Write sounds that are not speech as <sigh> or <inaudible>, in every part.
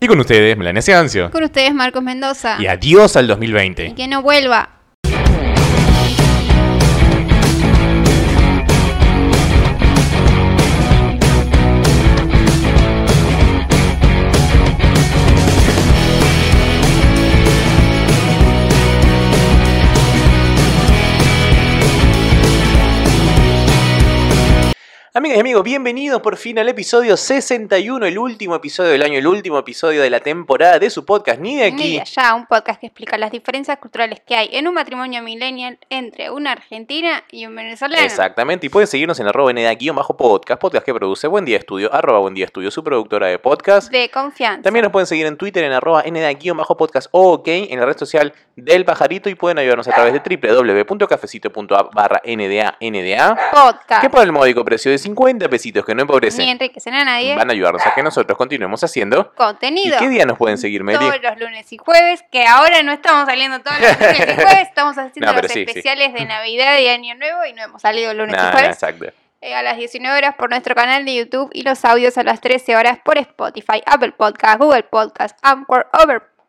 Y con ustedes, Melania Ciancio. Con ustedes, Marcos Mendoza. Y adiós al 2020. Y que no vuelva. Amigas y amigos, bienvenidos por fin al episodio 61, el último episodio del año, el último episodio de la temporada de su podcast, ni de aquí. Ni de allá, un podcast que explica las diferencias culturales que hay en un matrimonio millennial entre una argentina y un venezolano. Exactamente, y pueden seguirnos en arroba bajo podcast podcast que produce Buen Día Estudio, arroba Buen Día Estudio, su productora de podcast. De confianza. También nos pueden seguir en Twitter en arroba bajo podcast ok, en la red social del pajarito y pueden ayudarnos a través de www.cafecito.app barra nda, nda. Podcast. Que por el módico precio de 50 pesitos que no empobrecen. Ni enriquecen a nadie. Van a ayudarnos a que nosotros continuemos haciendo contenido. ¿Y qué día nos pueden seguir, Meli? Todos los lunes y jueves, que ahora no estamos saliendo todos los lunes y <laughs> jueves, estamos haciendo los especiales de Navidad y Año Nuevo y no hemos salido lunes y jueves. exacto. Eh, a las 19 horas por nuestro canal de YouTube y los audios a las 13 horas por Spotify, Apple Podcast, Google Podcast, Anchor,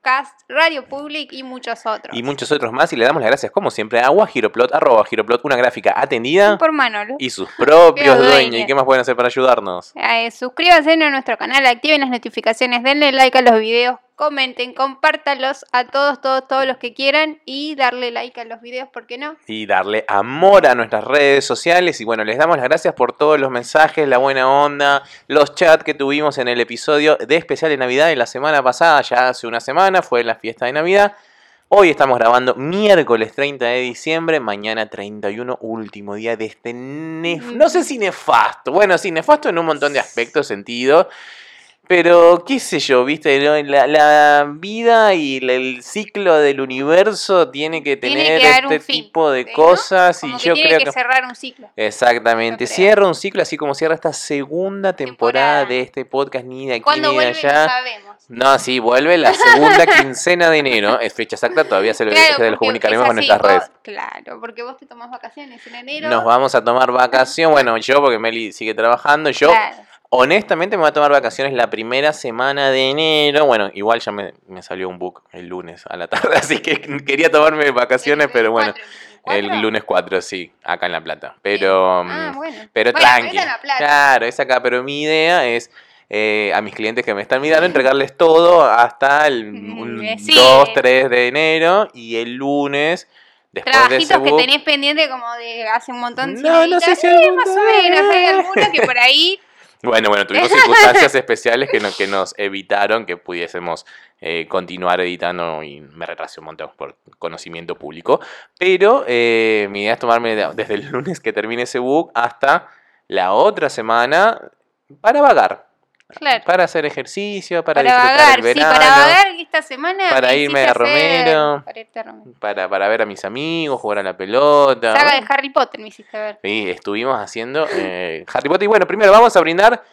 Over Radio Public y muchos otros. Y muchos otros más. Y le damos las gracias, como siempre, a Giroplot, arroba Giroplot, una gráfica atendida. Por Manolo. Y sus propios dueños. ¿Y qué más pueden hacer para ayudarnos? Eh, suscríbanse a nuestro canal, activen las notificaciones, denle like a los videos, comenten, compártanlos a todos, todos, todos los que quieran y darle like a los videos, ¿por qué no? Y darle amor a nuestras redes sociales. Y bueno, les damos las gracias por todos los mensajes, la buena onda, los chats que tuvimos en el episodio de especial de Navidad de la semana pasada, ya hace una semana, fue la fiesta de Navidad. Hoy estamos grabando miércoles 30 de diciembre, mañana 31, último día de este nef no sé si nefasto, bueno, sí, nefasto en un montón de aspectos, sentido, pero, qué sé yo, viste, la, vida y el ciclo del universo tiene que tener este tipo de cosas. y yo creo que, cerrar un ciclo. Exactamente, cierra un ciclo así como cierra esta segunda temporada, de este podcast, ni de aquí ni de allá. No, sabemos. no, sí, vuelve la segunda quincena de enero, es fecha exacta, todavía se, lo, comunicaremos con nuestras redes. Claro, porque vos te tomás vacaciones en enero. Nos vamos a tomar vacación, bueno, yo porque Meli sigue trabajando, yo... Honestamente me voy a tomar vacaciones la primera semana de enero. Bueno, igual ya me, salió un book el lunes a la tarde, <laughs> así que quería tomarme vacaciones, pero bueno. El lunes 4, sí, acá en La Plata. Pero, ah, bueno. pero tranqui. Claro, es acá, pero mi idea es eh, a mis clientes que me están mirando entregarles todo hasta el <laughs> 2, 3 de enero y el lunes... Después Trabajitos de que tenés pendiente como de hace un montón de No, no sé si más o menos, hay algunos que por ahí <laughs> bueno, bueno, tuvimos <laughs> circunstancias especiales que, que nos evitaron que pudiésemos eh, continuar editando y me retrasé un montón por conocimiento público. Pero eh, mi idea es tomarme desde el lunes que termine ese book hasta la otra semana para vagar. Para hacer ejercicio, para, disfrutar el verano. para vagar esta semana. Para irme a Romero, para, Para, ver a mis amigos, jugar a la pelota. Saga de Harry Potter me hiciste ver. Sí, estuvimos haciendo eh, Harry Potter. Y bueno, primero vamos a brindar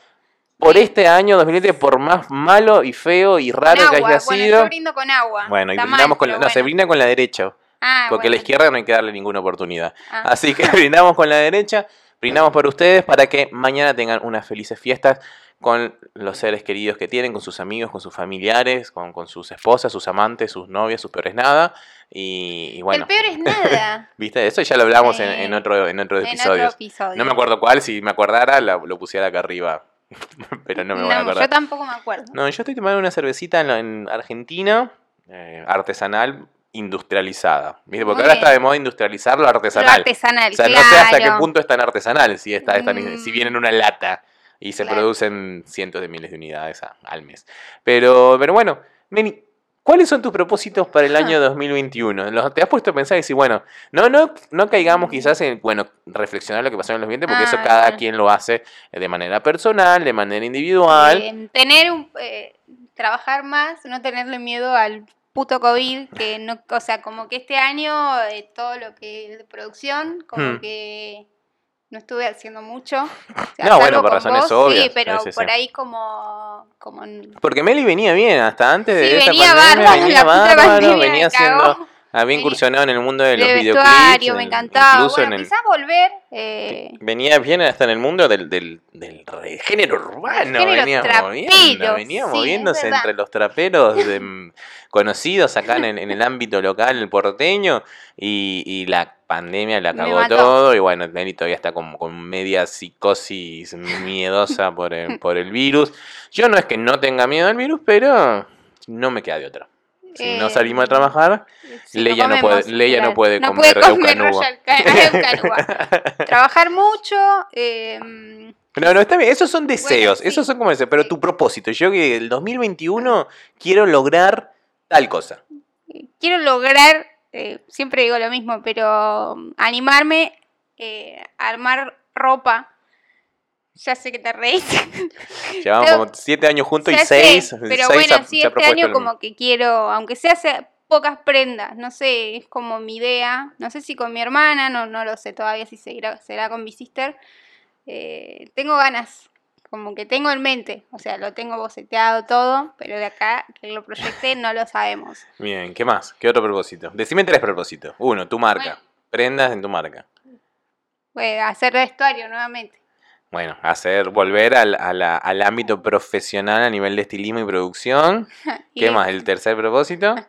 por este año 2020, por más malo y feo y raro que haya bueno, sido. Yo brindo con agua. Bueno, y brindamos con la, no, se brinda con la derecha. Ah, porque a la izquierda no hay que darle ninguna oportunidad. Ah. Así que <laughs> brindamos con la derecha, brindamos por ustedes para que mañana tengan unas felices fiestas con los seres queridos que tienen, con sus amigos, con sus familiares, con, con sus esposas, sus amantes, sus novias, sus peores nada. Y, bueno. El peor es nada. <laughs> ¿Viste? Eso ya lo hablamos en, otro, en otros episodios. No me acuerdo cuál, si me acordara lo, pusiera acá arriba. <laughs> Pero no me voy a acordar. Yo tampoco me acuerdo. No, yo estoy tomando una cervecita en, Argentina, eh, artesanal, industrializada. ¿Viste? Porque ahora está de moda industrializarlo artesanal. Lo artesanal, O sea, no sé hasta qué punto es tan artesanal, si, está, mm. si viene en una lata y se producen cientos de miles de unidades al mes. Pero, pero bueno, Meni, ¿cuáles son tus propósitos para el año 2021? ¿Te has puesto a pensar y decir, bueno, no, no, no caigamos quizás en, bueno, reflexionar lo que pasó en los 20, porque eso ah, cada quien lo hace de manera personal, de manera individual. tener un, eh, trabajar más, no tenerle miedo al puto COVID, que no, o sea, como que este año eh, todo lo que es de producción, como hmm. que no estuve haciendo mucho. no, bueno, por razones obvias. Sí, pero por ahí como, como... Porque Meli venía bien, hasta antes de sí, esta venía pandemia, venía bárbaro, venía haciendo, había incursionado en el mundo de los de videoclips. me en- encantaba. incluso Bueno, en el- volver. eh, Venía bien hasta en el mundo del, del, del género urbano, género venía moviendo, venía sí, moviéndose entre los traperos de, mm, conocidos acá en, en el ámbito local, el porteño, y, y la pandemia la cagó todo, y bueno, Nelly todavía está con, con media psicosis miedosa por el, <laughs> por el virus. Yo no es que no tenga miedo al virus, pero no me queda de otra. Si no Eh, salimos a trabajar, sí, Leia no comemos, puede- Leia no claro. puede no comer puede comer. <laughs> Trabajar mucho. eh, No, no, está bien, esos son deseos, sí. esos son como deseos, pero tu propósito, yo que el 2021 quiero lograr tal cosa. quiero lograr, eh, siempre digo lo mismo, pero um, animarme eh, a armar ropa. Ya sé que te reís. <laughs> Llevamos Pero- como siete años juntos y sé, seis, pero seis bueno, sí, este año como que quiero, aunque sea hacer pocas prendas, no sé, es como mi idea. No sé si con mi hermana, no, no lo sé todavía si seguirá, será con mi sister. Eh, tengo ganas, como que tengo en mente, o sea, lo tengo boceteado todo, pero de acá que lo proyecté no lo sabemos. <laughs> Bien, ¿qué más? ¿Qué otro propósito? Decime tres propósitos. Uno, tu marca. Bueno. Prendas en tu marca. Bueno, hacer vestuario nuevamente. Bueno, hacer, volver al, a la- al ámbito profesional a nivel de estilismo y producción. <laughs> ¿Qué más? ¿El tercer propósito? <laughs>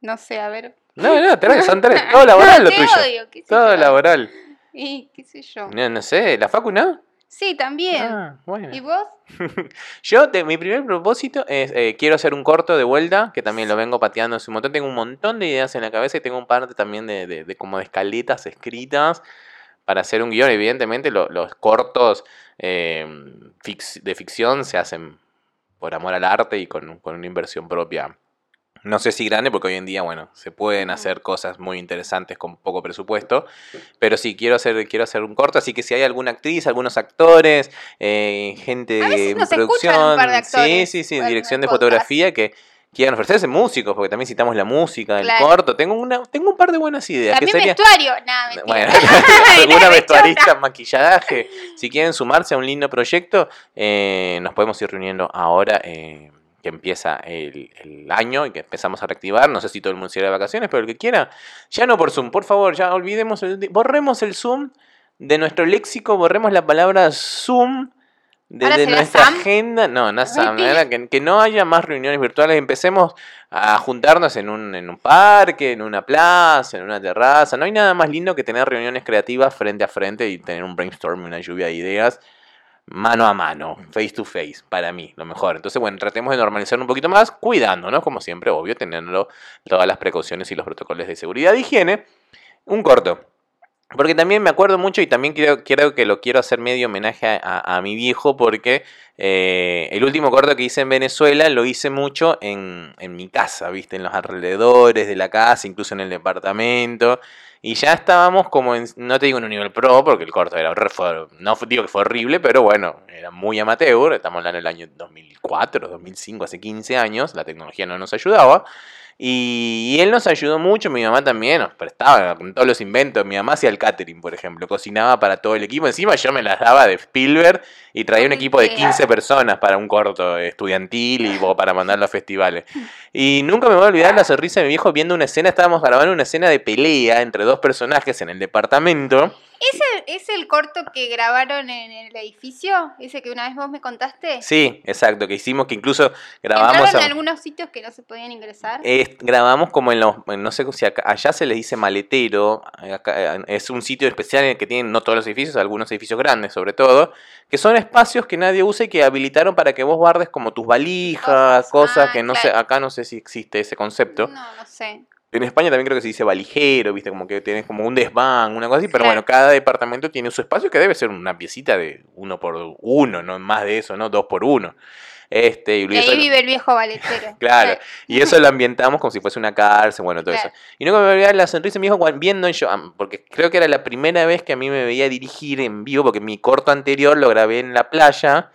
No sé, a ver. No, no, tres, son tres. Todo laboral lo tuyo. odio, Todo yo. laboral. Y qué sé yo. No, no sé, ¿la facu no? Sí, también. Ah, bueno. ¿Y vos? <laughs> Yo, mi primer propósito es, eh, quiero hacer un corto de vuelta, que también lo vengo pateando hace un montón. Tengo un montón de ideas en la cabeza y tengo un par de- también de, de- de como de escaletas escritas para hacer un guion. Evidentemente lo- los cortos eh, fix- de ficción se hacen por amor al arte y con, con una inversión propia. No sé si grande, porque hoy en día, bueno, se pueden hacer cosas muy interesantes con poco presupuesto. Pero sí, quiero hacer, quiero hacer un corto, así que si hay alguna actriz, algunos actores, eh, gente de producción, de sí, sí, sí, dirección el de fotografía que quieran ofrecerse músicos, porque también citamos la música Claro. corto. Tengo una, tengo un par de buenas ideas. También sería, vestuario. Nada, bueno, <laughs> <laughs> alguna vestuarista, maquillaje. Si quieren sumarse a un lindo proyecto, eh, nos podemos ir reuniendo ahora eh, que empieza el, el año y que empezamos a reactivar. No sé si todo el mundo se irá de vacaciones, pero el que quiera, ya no por Zoom, por favor, ya olvidemos, el, borremos el Zoom de nuestro léxico, borremos la palabra Zoom. De, ¿Ahora de será nuestra Sam? agenda, no, no Sam, que no haya más reuniones virtuales, empecemos a juntarnos en un, en un parque, en una plaza, en una terraza. No hay nada más lindo que tener reuniones creativas frente a frente y tener un brainstorming, una lluvia de ideas mano a mano, face to face, para mí, lo mejor. Entonces, bueno, tratemos de normalizar un poquito más, cuidándonos, como siempre, obvio, teniendo todas las precauciones y los protocolos de seguridad y higiene. Un corto. Porque también me acuerdo mucho y también quiero que lo quiero hacer medio homenaje a mi viejo porque eh, el último corto que hice en Venezuela lo hice mucho en, en mi casa, ¿viste? En los alrededores de la casa, incluso en el departamento. Y ya estábamos como en, no te digo en un nivel pro, porque el corto era, fue- no digo que fue horrible, pero bueno, era muy amateur, estamos hablando del año 2004, 2005, hace 15 años, la tecnología no nos ayudaba. Y, él nos ayudó mucho, mi mamá también nos prestaba con todos los inventos. Mi mamá hacía el catering, por ejemplo, cocinaba para todo el equipo. Encima yo me las daba de Spielberg y traía un equipo de 15 personas para un corto estudiantil y <laughs> para mandarlo a festivales. Y nunca me voy a olvidar la sonrisa de mi viejo viendo una escena, estábamos grabando una escena de pelea entre dos personajes en el departamento. ¿Ese ¿Es el corto que grabaron en el edificio? ¿Ese que una vez vos me contaste? Sí, exacto, que hicimos, que incluso grabamos... ¿Entraron a- en algunos sitios que no se podían ingresar? Es- grabamos como en los, no sé si acá- allá se les dice maletero, acá, es un sitio especial en el que tienen no todos los edificios, algunos edificios grandes sobre todo, que son espacios que nadie usa y que habilitaron para que vos guardes como tus valijas, Cosas. cosas Ah, que no sé, acá no sé si existe ese concepto. No, no sé. En España también creo que se dice valijero, viste, como que tienes como un desván, una cosa así, pero Claro. bueno, cada departamento tiene su espacio que debe ser una piecita de uno por uno, no más de eso, ¿no? Dos por uno. Este, y Y eso- ahí vive el viejo valetero. <laughs> Claro, y eso lo ambientamos como si fuese una cárcel, bueno, todo Claro. eso. Y nunca me voy a olvidar la sonrisa hijo cuando- viendo yo, porque creo que era la primera vez que a mí me veía dirigir en vivo, porque mi corto anterior lo grabé en la playa,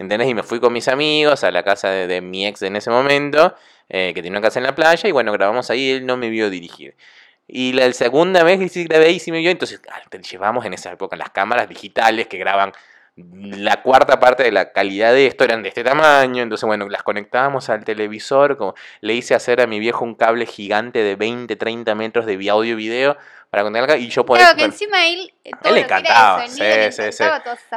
¿entendés? Y me fui con mis amigos a la casa de, mi ex en ese momento, eh, que tenía una casa en la playa, y bueno, grabamos ahí, él no me vio dirigir. Y la segunda vez que sí grabé y sí me vio, entonces ah, te llevamos en esa época las cámaras digitales que graban la cuarta parte de la calidad de esto eran de este tamaño, entonces bueno, las conectábamos al televisor, como, le hice hacer a mi viejo un cable gigante de 20, 30 metros de audio y video para conectarla y yo podía... Claro, que encima él, todo Él le encantaba, le sí,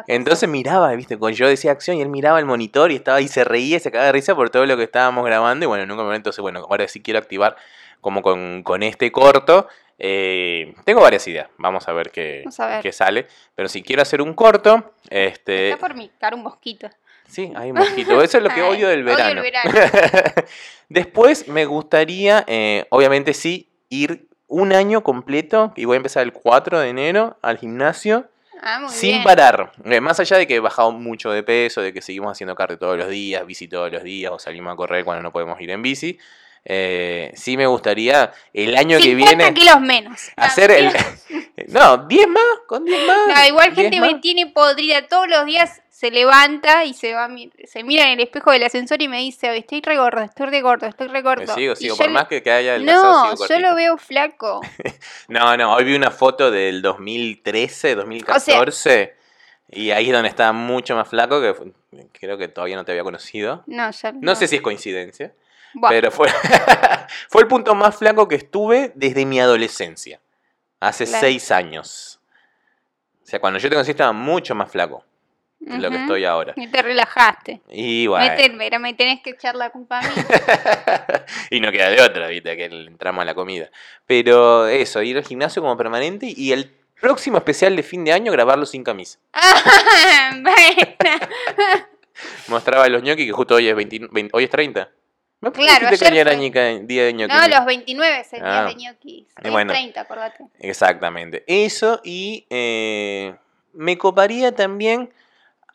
Entonces miraba, viste, cuando yo decía acción y él miraba el monitor y estaba y se reía, se cagaba de risa por todo lo que estábamos grabando y bueno, en un momento, entonces bueno, ahora sí quiero activar como con, con este corto. Eh, tengo varias ideas, vamos a ver qué, Vamos a ver. qué sale, pero si quiero hacer un corto, este... Está por micar un mosquito. Sí, hay un mosquito. Eso es lo que <laughs> odio del odio verano. el verano. <laughs> Después me gustaría, eh, obviamente sí, ir un año completo, y voy a empezar el 4 de enero al gimnasio, Ah, muy sin bien. parar. Eh, más allá de que he bajado mucho de peso, de que seguimos haciendo cardio todos los días, bici todos los días, o salimos a correr cuando no podemos ir en bici. Eh, sí me gustaría el año que 50 viene kilos menos. hacer el... <laughs> No, 10 más, con 10 más. No, igual 10 gente me tiene podrida. Todos los días se levanta y se va se mira en el espejo del ascensor y me dice, "Ay, estoy re gordo, estoy re gordo, estoy re Me gordo. sigo, Y sigo, yo por más que, haya No, yo lo veo flaco. <laughs> No, no, hoy vi una foto del 2013, 2014. y ahí es donde estaba mucho más flaco, que creo que todavía no te había conocido. No, ya No sé si es coincidencia, Buah, pero fue, <laughs> fue el punto más flaco que estuve desde mi adolescencia. Hace Claro. seis años. O sea, cuando yo te conocí estaba mucho más flaco de lo que estoy ahora. Y te relajaste. Y bueno. Me, te- pero me tenés que echar la culpa a mí. y no queda de otra, viste, que entramos a la comida. Pero eso, ir al gimnasio como permanente y el próximo especial de fin de año grabarlo sin camisa. <laughs> <laughs> Mostraba los ñoquis que justo hoy es 20 20 hoy es 30. ¿Me Claro, que ayer fue. ñica- día de ñoquis? No, los 29 es el Ah. día de ñoquis. Es bueno. 30, acordate. Exactamente. Eso y eh, me coparía también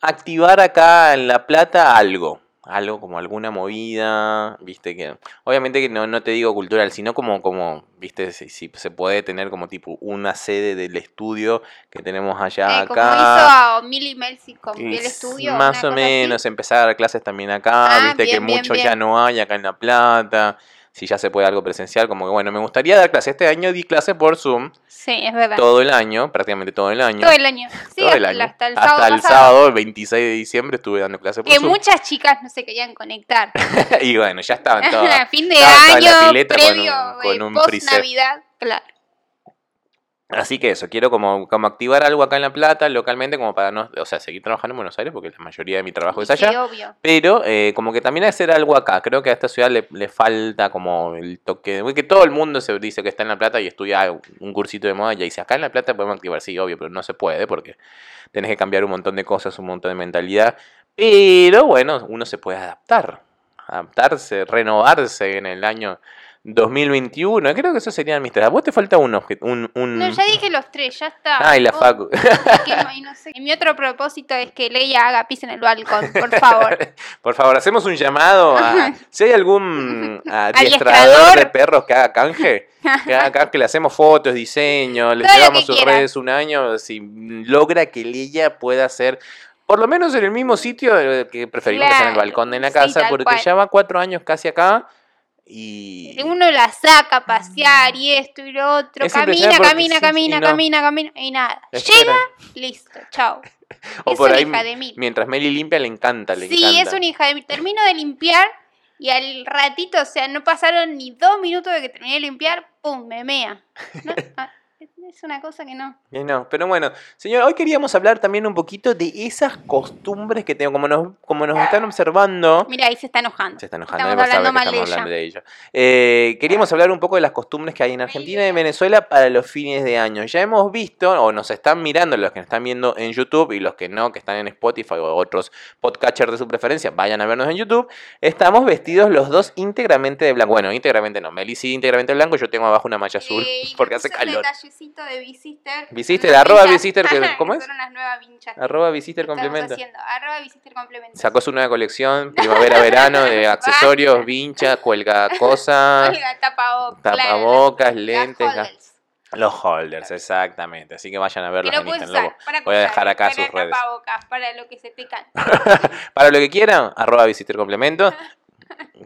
activar acá en La Plata algo. Algo como alguna movida, viste que... Obviamente que no, no te digo cultural, sino como, como viste, si, si se puede tener como tipo una sede del estudio que tenemos allá Eh, como acá. hizo a Millie Melsi con Y el estudio. Más o cosa así. menos, empezar a dar clases también acá, Ah, viste que bien, mucho bien. ya no hay acá en La Plata, si ya se puede algo presencial, como que bueno, me gustaría dar clases. Este año di clases por Zoom, Sí, es verdad. todo el año, prácticamente todo el año. Todo el año. Sí, todo el hasta, año. hasta el sábado. el pasado. sábado, el 26 de diciembre, estuve dando clases por Que Zoom. muchas chicas no se querían conectar. <laughs> y bueno, ya estaban <laughs> todas. fin de la año, pileta con previo, un- con un post. Navidad, claro. Así que eso, quiero como, como activar algo acá en La Plata, localmente, como para no, o sea, seguir trabajando en Buenos Aires, porque la mayoría de mi trabajo es Sí, allá. obvio. Pero eh, como que también hacer algo acá. Creo que a esta ciudad le, le falta como el toque. Que todo el mundo se dice que está en La Plata y estudia un cursito de moda y dice, acá en La Plata podemos activar. Sí, obvio, pero no se puede porque tenés que cambiar un montón de cosas, un montón de mentalidad. Pero bueno, uno se puede adaptar. Adaptarse, renovarse en el año 2021. Creo que eso serían mis tres. A vos te falta un objeto. Un, un... No, ya dije los tres, ya está. La Facu. no- y no sé. Y mi otro propósito es que Leia haga pis en el balcón, por favor. <laughs> Por favor, hacemos un llamado a. Si hay algún <laughs> adiestrador de perros que haga canje, que haga canje, le hacemos fotos, diseño, le llevamos sus quiera. redes un año. Si logra que ella pueda hacer. Por lo menos en el mismo sitio eh, que preferimos que sea en el balcón de la sí, casa, tal porque cual. ya va cuatro años casi acá y. Uno la saca a pasear y esto y lo otro. Es Camina, camina, sí, camina, y no. camina, camina. Y nada. Espera. Llega, listo, chao. <laughs> O es por una ahí, hija de mil. mientras Meli limpia, le encanta, le Sí, encanta. es una hija de mil. Termino de limpiar y al ratito, o sea, no pasaron ni dos minutos de que terminé de limpiar, ¡pum! me mea. No, <laughs> ah, es una cosa que no. Eh, No, pero bueno, señor, hoy queríamos hablar también un poquito de esas costumbres que tengo, como nos, como nos están observando. Mira, ahí se está enojando. Se está enojando, Estamos hablando mal de estamos ella. hablando de ella. Eh, queríamos hablar un poco de las costumbres que hay en Argentina y en Venezuela para los fines de año. Ya hemos visto, o nos están mirando los que nos están viendo en YouTube y los que no, que están en Spotify o otros podcatchers de su preferencia, vayan a vernos en YouTube. Estamos vestidos los dos íntegramente de blanco. Bueno, íntegramente no, Meli sí íntegramente de blanco, yo tengo abajo una malla azul y <laughs> porque hace calor. detallecito de Visister. Visister, arroba vinchas. Visister, <laughs> que- ¿cómo es? Son unas nuevas vinchas. que Arroba Visister complemento. haciendo. Arroba Visister complemento. Sacó su nueva colección, primavera-verano, <laughs> de accesorios, vincha, cuelga cosa, <laughs> Olga, tapabocas. tapabocas, lentes, las ga- holders. los holders, exactamente. Así que vayan a verlos lo en Instagram. Voy a cosas, dejar acá para sus redes. tapabocas, para lo que se te cante. Para lo que quieran, arroba Visister complemento.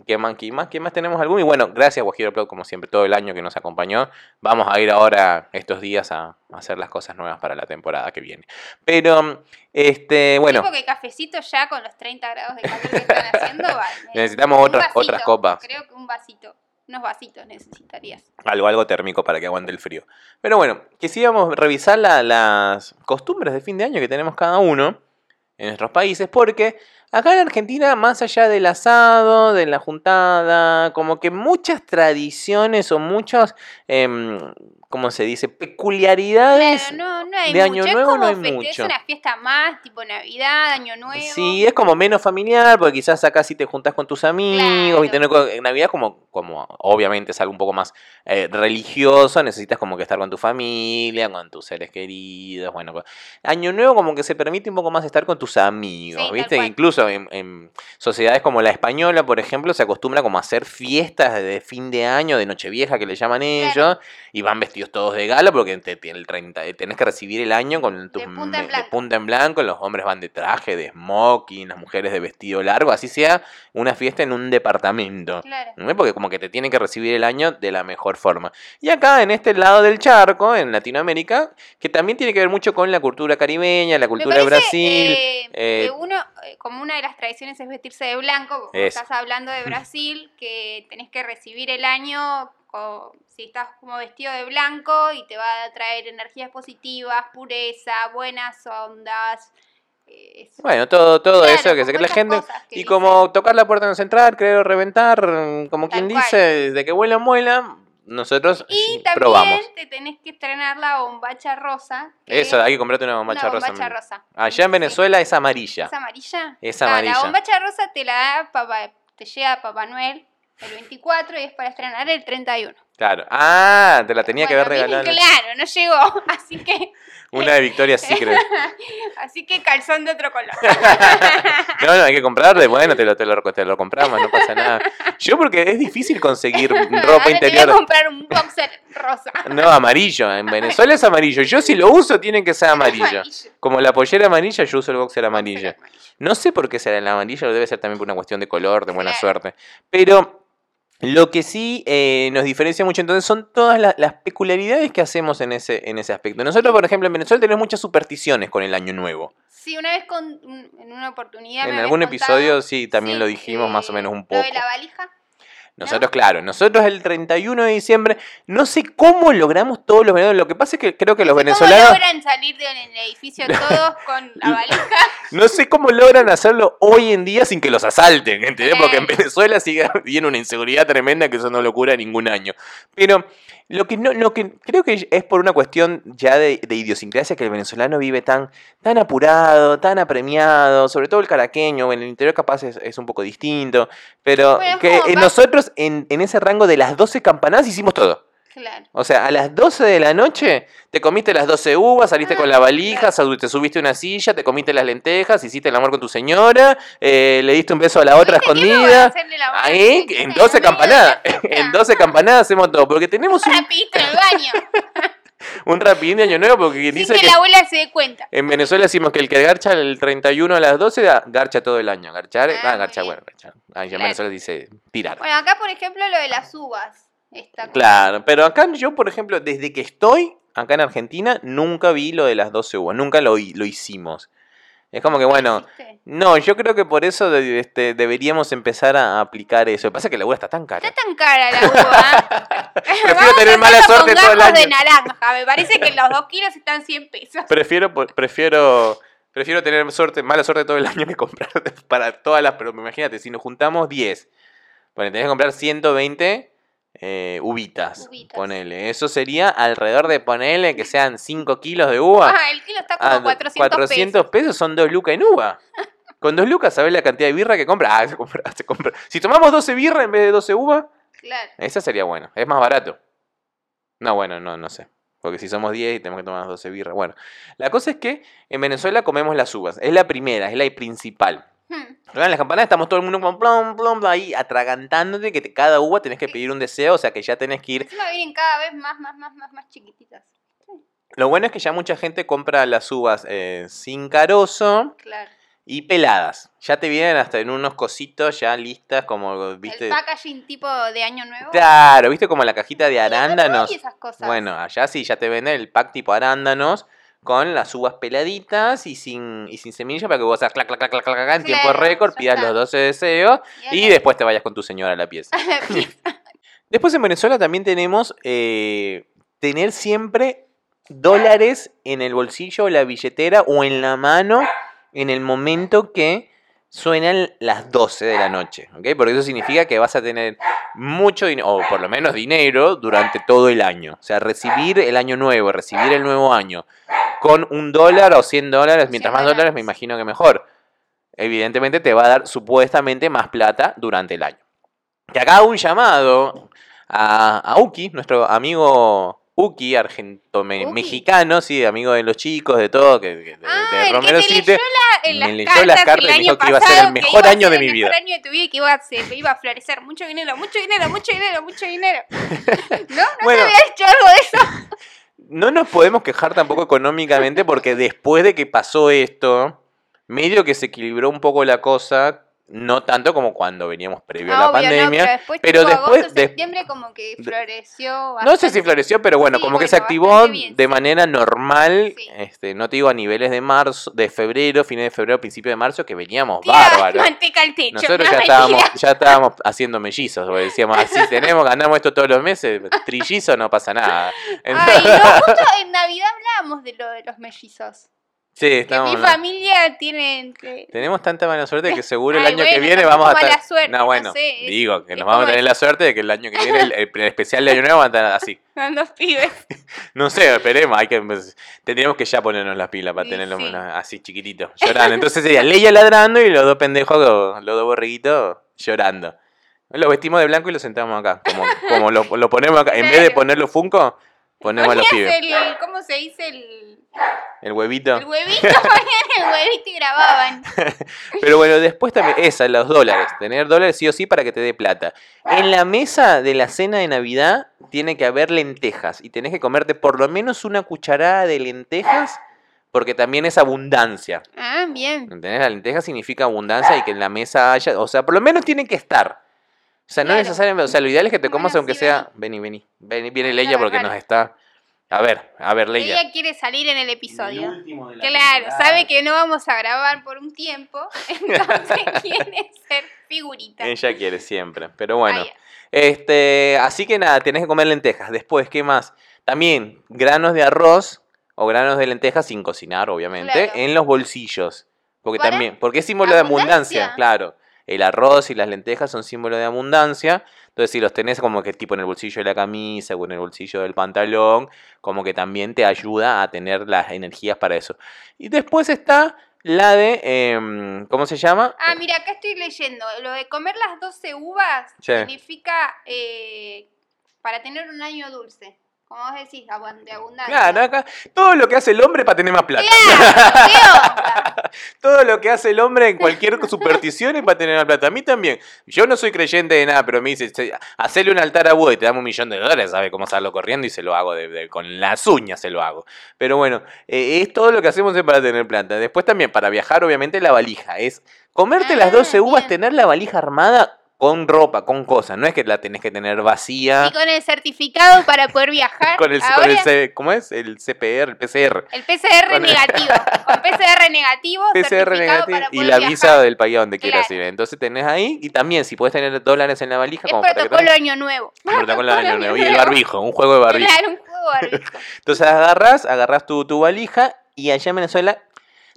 ¿Qué más, qué más, qué más tenemos algún? Y bueno, gracias Guajiro Plot, como siempre, todo el año que nos acompañó. Vamos a ir ahora estos días a, hacer las cosas nuevas para la temporada que viene. Pero, este, bueno. Tipo que cafecito ya con los 30 grados de calor que están haciendo, vale. <laughs> Necesitamos otras, vasito, otras copas. Creo que un vasito. Unos vasitos necesitarías. Algo, algo térmico para que aguante el frío. Pero bueno, quisiéramos revisar la- las costumbres de fin de año que tenemos cada uno en nuestros países, porque acá en Argentina, más allá del asado, de la juntada, como que muchas tradiciones o muchos, em, ¿cómo se dice? Peculiaridades. Claro, no, no hay de Año es Nuevo como no hay mucho. Es una fiesta más, tipo Navidad, Año Nuevo. Sí, es como menos familiar, porque quizás acá sí te juntas con tus amigos y Claro. tener en Navidad como, como obviamente es algo un poco más eh, religioso, necesitas como que estar con tu familia, con tus seres queridos, bueno, Año Nuevo como que se permite un poco más estar con tus amigos, Sí, ¿viste? Incluso en, en sociedades como la española, por ejemplo, se acostumbra como a hacer fiestas de fin de año, de Nochevieja que le llaman ellos, y van vestidos todos de gala porque te, te- el 30, eh, tenés que recibir el año con tus De punta en blanco. punta en blanco, los hombres van de traje, de smoking, las mujeres de vestido largo, así sea una fiesta en un departamento. Claro. ¿no? Porque como que te tienen que recibir el año de la mejor forma. Y acá, en este lado del charco, en Latinoamérica, que también tiene que ver mucho con la cultura caribeña, la cultura de Brasil. eh, eh, uno, como una de las tradiciones es vestirse de blanco, estás hablando de <laughs> Brasil, que tenés que recibir el año co- si estás como vestido de blanco y te va a traer energías positivas, pureza, buenas ondas. eh, Bueno, todo, todo Claro, eso que se cree la gente. Y dicen. como tocar la puerta no central, creo reventar, mm, como Tal quien cual. dice, de que vuela, muela, nosotros Y también probamos. te tenés que estrenar la bombacha rosa. Eso, es hay que comprarte una una bombacha rosa. Allá en Sí. Venezuela es amarilla. ¿Es amarilla? Es Ah, amarilla. la bombacha rosa te la da papá, te llega Papá Noel el 24 y es para estrenar el 31. Claro. Ah, te la tenía que haber regalado. Claro, no llegó, <laughs> así que <laughs> Una de Victoria's Secret. <laughs> así que calzón de otro color. No, no, hay que comprarle. Bueno, te lo, te lo, te lo compramos, no pasa nada. Yo porque es difícil conseguir ropa Ahora Te voy a interior. comprar un boxer rosa. No, amarillo. En Venezuela es amarillo. Yo si lo uso tiene que ser amarillo. Amarillo. Como la pollera amarilla, yo uso el boxer amarillo. Boxer amarillo. No sé por qué será el amarillo, debe ser también por una cuestión de color, de buena Claro. suerte. Pero lo que sí eh, nos diferencia mucho entonces son todas la- las peculiaridades que hacemos en ese, en ese aspecto. Nosotros, por ejemplo, en Venezuela tenemos muchas supersticiones con el Año Nuevo. Sí, una vez con un- en una oportunidad. En algún episodio sí, también sí, lo dijimos más o eh, menos un Lo poco. de la valija. Nosotros, claro, nosotros el 31 de diciembre, no sé cómo logramos todos los venezolanos. Lo que pasa es que creo que los ¿Cómo venezolanos, logran salir del edificio todos <laughs> con la valija? <laughs> no sé cómo logran hacerlo hoy en día sin que los asalten, ¿entendés? Porque en Claro. Venezuela sigue <laughs> habiendo una inseguridad tremenda que eso no lo cura ningún año. Pero lo que, no, lo que creo que es por una cuestión ya de, de idiosincrasia que el venezolano vive tan, tan apurado, tan apremiado, sobre todo el caraqueño, en el interior capaz es, es un poco distinto, pero es que nosotros en, en ese rango de las 12 campanadas hicimos todo. Claro. O sea, a las 12 de la noche te comiste las 12 uvas, saliste Ah, con la valija, claro. te subiste a una silla, te comiste las lentejas, hiciste el amor con tu señora, eh, le diste un beso a la otra ¿Viste tiempo para escondida. la Ahí, en y 12 no me campanadas. <laughs> En puta? 12 campanadas hacemos todo. Porque tenemos un, Rapidito en el baño. <laughs> un rapidín de año nuevo. Porque sin dice que, que la abuela se dé cuenta. en Venezuela decimos que el que garcha el 31 a las 12, da- garcha todo el año. Garchar, Ah, ah, garcha, bueno, garchar. Ah, ya en Claro. Venezuela dice tirar. Bueno, acá, por ejemplo, lo de las uvas. Está Claro, pero acá yo, por ejemplo, desde que estoy acá en Argentina, nunca vi lo de las 12 uvas, nunca lo, lo hicimos. Es como que, bueno, no, yo creo que por eso este, deberíamos empezar a aplicar eso. Lo que pasa es que la uva está tan cara. Está tan cara la uva. <laughs> Prefiero Vamos tener mala suerte todo el gajos de año. naranja. Me parece que los dos kilos están 100 pesos. Prefiero, prefiero, prefiero tener suerte, mala suerte todo el año que comprar <laughs> para todas las, pero imagínate, si nos juntamos 10, bueno, tenés que comprar 120 eh, uvitas, Uvitas. ponele. Eso sería alrededor de ponerle que sean 5 kilos de uva. Ah, el kilo está como Ah, 400, 400 pesos. son 2 lucas en uva. <laughs> Con 2 lucas, ¿sabes la cantidad de birra que compra? Ah, se compra, se compra. Si tomamos 12 birra en vez de 12 uvas, pesos. Claro. esa sería buena. Es más barato. No, bueno, no, no sé. Porque si somos 10 y tenemos que tomar 12 birras. Bueno, la cosa es que en Venezuela comemos las uvas. Es la primera, es la principal. Hmm. Acá en las campanadas estamos todo el mundo como plom, plom, ahí atragantándote que te- cada uva tenés que pedir un deseo, o sea que ya tenés que ir Encima vienen cada vez más, más, más, más, más chiquititas. Lo bueno es que ya mucha gente compra las uvas eh, sin carozo, Claro. y peladas. Ya te vienen hasta en unos cositos ya listas, como, viste. El packaging tipo de año nuevo. Claro, viste como la cajita de Y arándanos. hay esas cosas. Bueno, allá sí ya te venden el pack tipo arándanos con las uvas peladitas y sin, y sin semilla para que vos hagas clac, clac, clac, clac, clac, en tiempo récord, pidas los 12 deseos y después te vayas con tu señora a la pieza. <laughs> <laughs> Después en Venezuela también tenemos eh, tener siempre dólares en el bolsillo o la billetera o en la mano en el momento que suenan las 12 de la noche, ¿ok? Porque eso significa que vas a tener mucho dinero, o por lo menos dinero, durante todo el año. O sea, recibir el año nuevo, recibir el nuevo año con un dólar o 100 dólares, mientras 100 más dólares me imagino que mejor. Evidentemente te va a dar supuestamente más plata durante el año. Que acá hago un llamado a, a Uki, nuestro amigo Uki, argento me- Uki. mexicano, sí, amigo de los chicos, de todo, que, de, Ah, de el que Romero te Cite. leyó la- me las leyó cartas, las cartas el y año dijo que iba a ser el mejor año de mi el vida. mejor año de tu vida y que iba a, ser- iba a florecer mucho dinero, mucho dinero, mucho dinero, mucho dinero. <laughs> ¿No? ¿No Bueno. te había hecho algo de eso? <laughs> No nos podemos quejar tampoco económicamente porque después de que pasó esto, medio que se equilibró un poco la cosa, no tanto como cuando veníamos previo a la Obvio, no, pandemia. pero después, pero tipo, después- agosto, de- septiembre como que floreció No sé bastante. si floreció, pero bueno, Sí, como que se activó bastante bien, de sí. manera normal, Sí. este, no te digo a niveles de marzo, de febrero, fines de febrero, principio de marzo, que veníamos Tira <laughs> bárbaros. manteca al techo. Nosotros no, ya estábamos, ya estábamos haciendo mellizos, porque decíamos, así <laughs> tenemos, ganamos esto todos los meses, trillizos no pasa nada. Ay, no, justo en Navidad hablábamos de lo de los mellizos. Sí, Que estamos mi hablando. familia tiene... que- Tenemos tanta mala suerte que <laughs> seguro el Ay, año que viene vamos a estar. suerte, no, no bueno, sé, digo que nos vamos a tener la suerte de que el año que viene, el, <laughs> el especial de Año Nuevo va a estar así. <laughs> Son dos pibes. No sé, esperemos, hay que, pues, tendríamos que ya ponernos las pilas para Y tenerlo sí. así chiquitito, llorando. Entonces sería Leia ladrando y los dos pendejos, los dos borreguitos, llorando. Los vestimos de blanco y los sentamos acá. Como, como lo, lo ponemos acá. En vez de ponerlo Funko, ponemos a los pibes. el, ¿cómo se dice? El, El huevito. el huevito, <laughs> el huevito y grababan. <laughs> Pero bueno, después también, <laughs> esa, los dólares. Tener dólares sí o sí para que te dé plata. En la mesa de la cena de Navidad tiene que haber lentejas. Y tenés que comerte por lo menos una cucharada de lentejas. Porque también es abundancia. Ah, bien. ¿Entendés? La lenteja significa abundancia y que en la mesa haya. O sea, por lo menos tienen que estar. O sea, no Claro. necesariamente. O sea, lo ideal es que te Bueno, comas aunque sí, sea. Vení, vení. Vení, viene Leia porque nos está. A ver, a ver, Leia. Ella quiere salir en el episodio. último de la Claro, temporada. sabe que no vamos a grabar por un tiempo, <laughs> entonces <laughs> quiere ser figurita. Ella quiere siempre. Pero bueno. Este, así que nada, tenés que comer lentejas. Después, ¿qué más? También granos de arroz o granos de lentejas sin cocinar, obviamente, Claro. en los bolsillos. Porque ¿Para? también, porque es símbolo de ¿Abundancia? claro. El arroz y las lentejas son símbolo de abundancia. Entonces, si los tenés como que tipo en el bolsillo de la camisa o en el bolsillo del pantalón, como que también te ayuda a tener las energías para eso. Y después está la de, em, ¿cómo se llama? Ah, mira, acá estoy leyendo. Lo de comer las 12 uvas Sí. significa eh, para tener un año dulce. Como vos decís, abun- de abundancia. Claro, acá todo lo que hace el hombre para tener más plata. <laughs> Todo lo que hace el hombre en cualquier superstición es para tener más plata. A mí también. Yo no soy creyente de nada, pero me dice, "Che, hacerle un altar a Buda y te damos un millón de dólares, sabe cómo hacerlo corriendo y se lo hago de- de- con las uñas, se lo hago. Pero bueno, eh, es todo lo que hacemos para tener plata. Después también para viajar, obviamente, la valija. Es comerte las Ah, 12 uvas, bien. tener la valija armada con ropa, con cosas. No es que la tenés que tener vacía. Y con el certificado para poder viajar. <laughs> Con el, con el C- ¿cómo es? El CPR, el PCR. el PCR con el- negativo. <laughs> Con PCR negativo, PCR negativo para y poder la viajar. visa del país a donde quieras Claro. ir. Entonces tenés ahí y también si puedes tener dólares en la valija Es como para que protocolo año nuevo. protocolo de año nuevo. y el barbijo, un juego de barbijo. Claro, un juego de barbijo. <laughs> Entonces agarrás, agarrás tu, tu valija y allá en Venezuela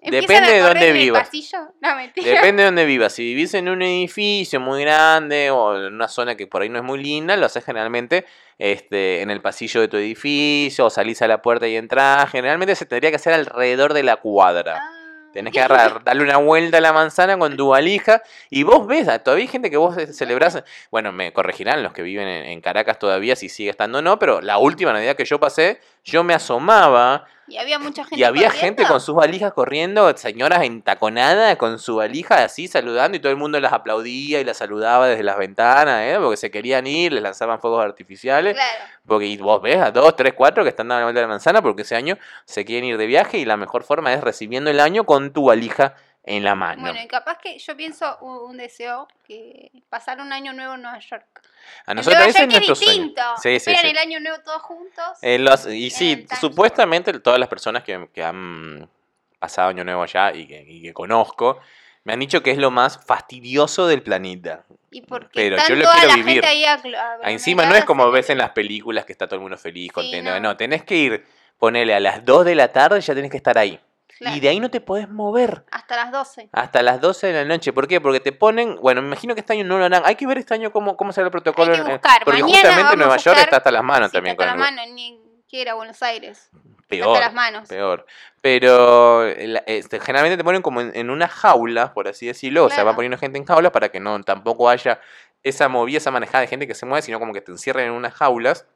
Depende de dónde vivas. <laughs> No, mentira. Depende de dónde vivas. Si vivís en un edificio muy grande o en una zona que por ahí no es muy linda, lo haces generalmente este, en el pasillo de tu edificio o salís a la puerta y entras. Generalmente se tendría que hacer alrededor de la cuadra. Ah, Tenés que agarrar, <laughs> darle una vuelta a la manzana con tu valija y vos ves, ah, todavía hay gente que vos celebrás, bueno, me corregirán los que viven en, en Caracas todavía si sigue estando o no, pero la última Navidad que yo pasé, yo me asomaba Y había mucha gente y había corriendo. gente con sus valijas corriendo, señoras entaconadas con su valija así saludando y todo el mundo las aplaudía y las saludaba desde las ventanas, ¿eh? porque se querían ir, les lanzaban fuegos artificiales. Claro. Porque y vos ves a dos, tres, cuatro que están dando la vuelta de la manzana porque ese año se quieren ir de viaje y la mejor forma es recibiendo el año con tu valija en la mano. Bueno, y capaz que yo pienso un, un deseo que pasar un año nuevo en Nueva York. A nosotros es nuestro sueño. distinto. Sí, sí, sí. el año nuevo todos juntos. Eh, los- y sí, supuestamente todas las personas que, que han pasado año nuevo allá y que, y que conozco me han dicho que es lo más fastidioso del planeta. y porque pero yo lo quiero vivir. ahí Ah, Encima no es como ves en las películas que está todo el mundo feliz, Sí, contento. no. No. tenés que ir, ponele a las 2 de la tarde, ya tenés que estar ahí. Claro, Y de ahí no te podés mover. Hasta las 12. Hasta las 12 de la noche. ¿Por qué? Porque te ponen. Bueno, me imagino que este año no lo harán. Hay que ver este año cómo, cómo será el protocolo. Hay que en- buscar. Porque Mañana justamente vamos Nueva York está hasta las manos Sí, también hasta con la el- mano, ni quiera Buenos Aires. Peor. Hasta las manos. Peor. Pero el- este, generalmente te ponen como en, en una jaula, por así decirlo. O sea, van poniendo gente en jaulas para que no tampoco haya esa movida, esa manejada de gente que se mueve, sino como que te encierren en unas jaulas.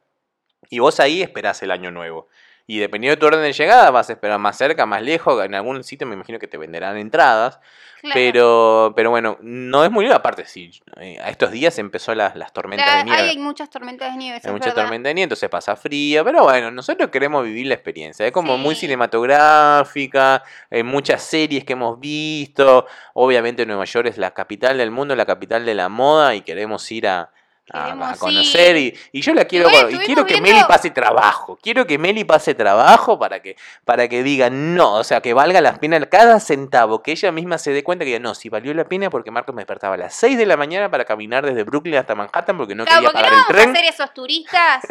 Y vos ahí esperás el año nuevo. Y dependiendo de tu orden de llegada, vas a esperar más cerca, más lejos. En algún sitio me imagino que te venderán entradas. Claro. Pero, pero bueno, no es muy lindo. Aparte, sí, eh, a estos días empezó las, las tormentas La- de nieve. Hay, muchas tormentas de nieve, Hay es mucha verdad. tormenta de nieve, entonces pasa frío, pero bueno, nosotros queremos vivir la experiencia. Es como muy cinematográfica, hay muchas series que hemos visto. Obviamente Nueva York es la capital del mundo, la capital de la moda y queremos ir a, a- a conocer. Y, y yo la quiero, y quiero que viendo- Meli pase trabajo. Quiero que Meli pase trabajo para que, para que diga no, o sea, que valga la pena cada centavo, que ella misma se dé cuenta que diga, no, si valió la pena porque Marcos me despertaba a las 6 de la mañana para caminar desde Brooklyn hasta Manhattan porque no Claro, quería porque no pagar el vamos tren. a hacer esos turistas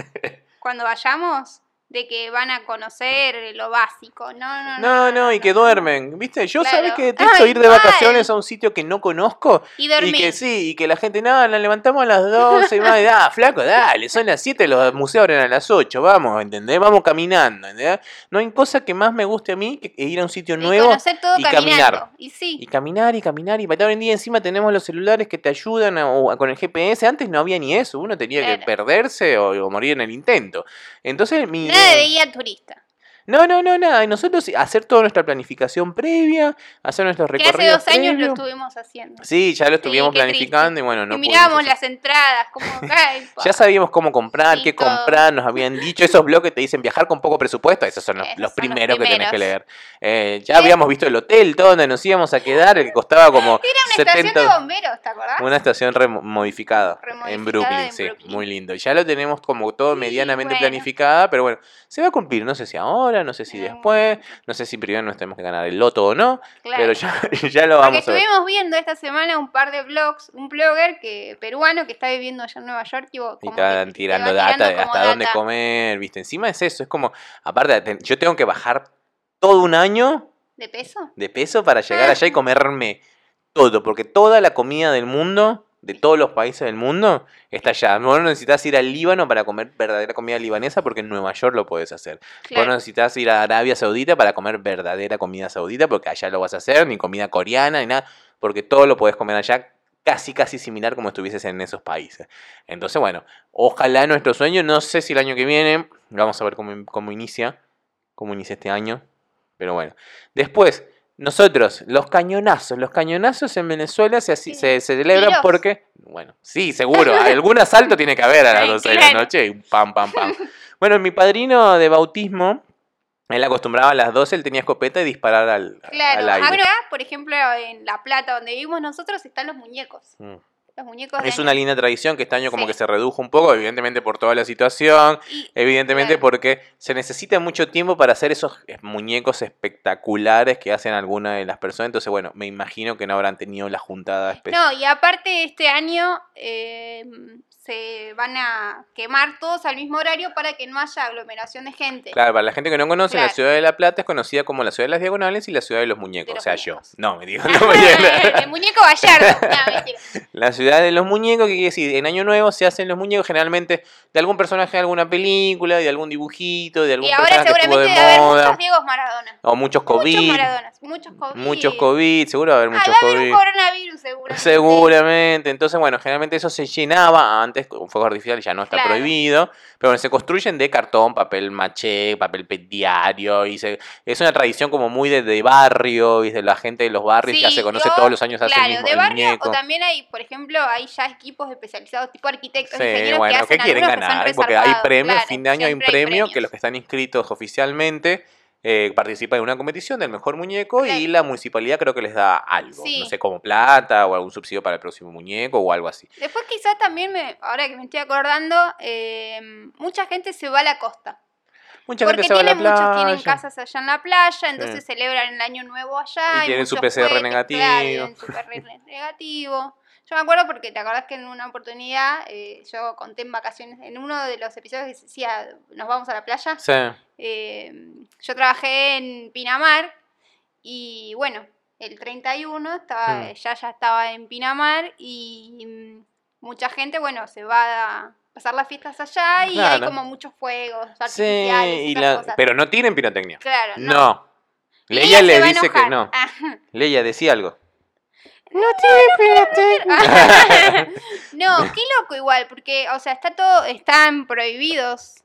cuando vayamos de que van a conocer lo básico. No, no, No, no, y que duermen, ¿viste? Yo Claro. sabes que detesto Ay, ir de vacaciones a un sitio que no conozco Y y dormir. que sí, y que la gente, no, la levantamos a las 12 y va, ah, flaco, dale, son las 7, los museos abren a las 8, vamos, ¿entendés? Vamos caminando, ¿entendés? No hay cosa que más me guste a mí que ir a un sitio Y nuevo y caminar. Y sí. y caminar y caminar y para hoy en día encima tenemos los celulares que te ayudan a- con el GPS. Antes no había ni eso, uno tenía que perderse o, o morir en el intento. Entonces mi de guía turista. No, no, no, nada. Y nosotros hacer toda nuestra planificación previa, hacer nuestros Que hace recorridos dos años lo estuvimos haciendo. Sí, ya lo estuvimos planificando y bueno, no y mirábamos las entradas, <laughs> pa. Ya sabíamos cómo comprar, Sí, qué todo. comprar, nos habían dicho esos blogs que te dicen viajar con poco presupuesto, esos son los, Esos los son los primeros que tenés que leer. Eh, ya habíamos visto el hotel, todo donde nos íbamos a quedar, el que costaba como Era una estación 70 de bomberos, ¿te acordás? Una estación remo- modificada en Remodificada Brooklyn, en sí, muy lindo. Y ya lo tenemos como todo medianamente bueno. planificada, pero bueno, se va a cumplir, no sé si ahora, no sé si después, no sé si primero nos tenemos que ganar el loto o no, Claro. pero ya, <laughs> ya lo Porque vamos a ver. estuvimos viendo esta semana un par de blogs, un blogger que peruano que está viviendo allá en Nueva York y, vos Y tirando data de hasta dónde comer, ¿viste? Encima es eso, es como, aparte, te- yo tengo que bajar todo un año ¿De peso? de peso para llegar Ah. allá y comerme todo, porque toda la comida del mundo, de todos los países del mundo, está allá. Vos no necesitas ir al Líbano para comer verdadera comida libanesa, porque en Nueva York lo puedes hacer. Vos no Claro. necesitas ir a Arabia Saudita para comer verdadera comida saudita, porque allá lo vas a hacer, ni comida coreana, ni nada, porque todo lo puedes comer allá casi, casi similar como estuvieses en esos países. Entonces, bueno, ojalá nuestro sueño, no sé si el año que viene, vamos a ver cómo, cómo inicia, cómo inicia este año, pero bueno. Después, nosotros, los cañonazos, los cañonazos en Venezuela se, así- Sí. se, se celebran Tiros. porque, bueno, sí, seguro, algún asalto tiene que haber a las Ay, 12 de la noche y pam, pam, pam. Bueno, mi padrino de bautismo, él acostumbraba a las 12, él tenía escopeta y disparar al, Claro. al aire. Ahora, por ejemplo, en La Plata, donde vivimos nosotros, están los muñecos. Mm. Los muñecos de Es una linda tradición que este año como Sí. que se redujo un poco, evidentemente por toda la situación, Y- evidentemente Claro. porque se necesita mucho tiempo para hacer esos muñecos espectaculares que hacen algunas de las personas, entonces bueno, me imagino que no habrán tenido la juntada especial. No, y aparte este año eh, se van a quemar todos al mismo horario para que no haya aglomeración de gente. Claro, para la gente que no conoce, la ciudad de La Plata es conocida como la ciudad de las diagonales y la ciudad de los muñecos, De o sea, muñecos. yo. No, me digo, <laughs> no, me- el muñeco Gallardo. No, mentira. <laughs> La ciudad de los muñecos, que quiere decir, en Año Nuevo se hacen los muñecos generalmente de algún personaje de alguna película, de algún dibujito, de algún Y ahora personaje que estuvo seguramente de debe haber muchos Diegos Maradona. o muchos COVID, Muchos Maradonas. Muchos COVID. muchos COVID, seguro va a haber Ah, muchos va a haber COVID. un coronavirus seguramente. Seguramente, entonces bueno, generalmente eso se llenaba antes con fuego artificial y ya no está Claro. prohibido, pero bueno, se construyen de cartón, papel maché, papel pe- diario, y se- es una tradición como muy de, de barrio, y de la gente de los barrios que Sí, se conoce yo, todos los años hace claro, el mismo de el barrio, o también hay, por ejemplo, hay ya equipos especializados, tipo arquitectos, Sí, ingenieros bueno, que ¿qué quieren ganar? Porque hay premios, claro, fin de año hay un premio que los que están inscritos oficialmente eh, participa en una competición del mejor muñeco y la municipalidad creo que les da algo, Sí. no sé, como plata o algún subsidio para el próximo muñeco o algo así. Después quizás también, me, ahora que me estoy acordando, eh, mucha gente se va a la costa. Mucha Porque gente se va a la tienen, muchos tienen playa. casas allá en la playa, entonces celebran el año nuevo allá. Y tienen su PCR negativo. claro, tienen su PCR negativo. <laughs> Yo me acuerdo porque te acordás que en una oportunidad eh, yo conté en vacaciones, en uno de los episodios que decía, nos vamos a la playa, Sí. eh, yo trabajé en Pinamar y bueno, el 31 estaba, Hmm. ya, ya estaba en Pinamar y mm, mucha gente, bueno, se va a pasar las fiestas allá y hay como muchos fuegos Sí, artificiales y y esas la- cosas. pero no tienen pirotecnia. Claro, no. No. Leia le dice que no. Ah. <laughs> Leia decía algo. No tiene pirotecnia. <laughs> no, qué loco igual, porque, o sea, está todo, están prohibidos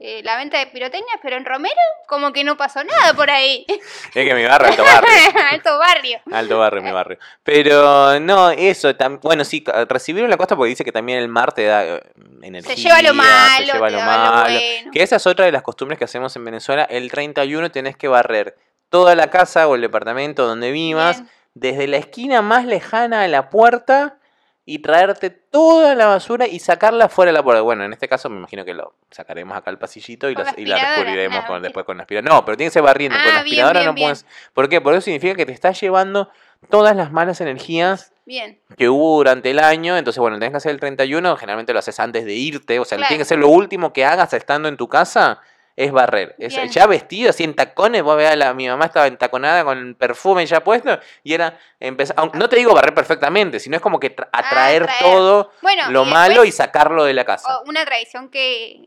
eh, la venta de pirotecnias, pero en Romero como que no pasó nada por ahí. Es que mi barrio, alto barrio. <laughs> Alto barrio. Alto barrio, mi barrio. Pero no, eso, tam- bueno, sí, recibieron la costa porque dice que también el mar te da eh, energía. Se lleva lo malo, se lleva lo malo. bueno. Que esa es otra de las costumbres que hacemos en Venezuela. El 31 tenés que barrer toda la casa o el departamento donde vivas, Bien. Desde la esquina más lejana a la puerta y traerte toda la basura y sacarla fuera de la puerta. Bueno, en este caso me imagino que lo sacaremos acá al pasillito y, la, y la recubriremos con, después con la aspiradora. No, pero tiene que ser barriendo. con Ah, la bien, aspiradora bien, no bien. puedes. ¿Por qué? Porque eso significa que te estás llevando todas las malas energías Bien. que hubo durante el año. Entonces, bueno, tenés que hacer el 31. Generalmente lo haces antes de irte. O sea, Claro. tiene que ser lo último que hagas estando en tu casa. Es barrer. Es, ya vestido así en tacones. Vos veas, la, mi mamá estaba entaconada con el perfume ya puesto. Y era empezar. aunque- No te digo barrer perfectamente, sino es como que tra- atraer traer. todo Bueno, lo y malo y sacarlo de la casa. una tradición que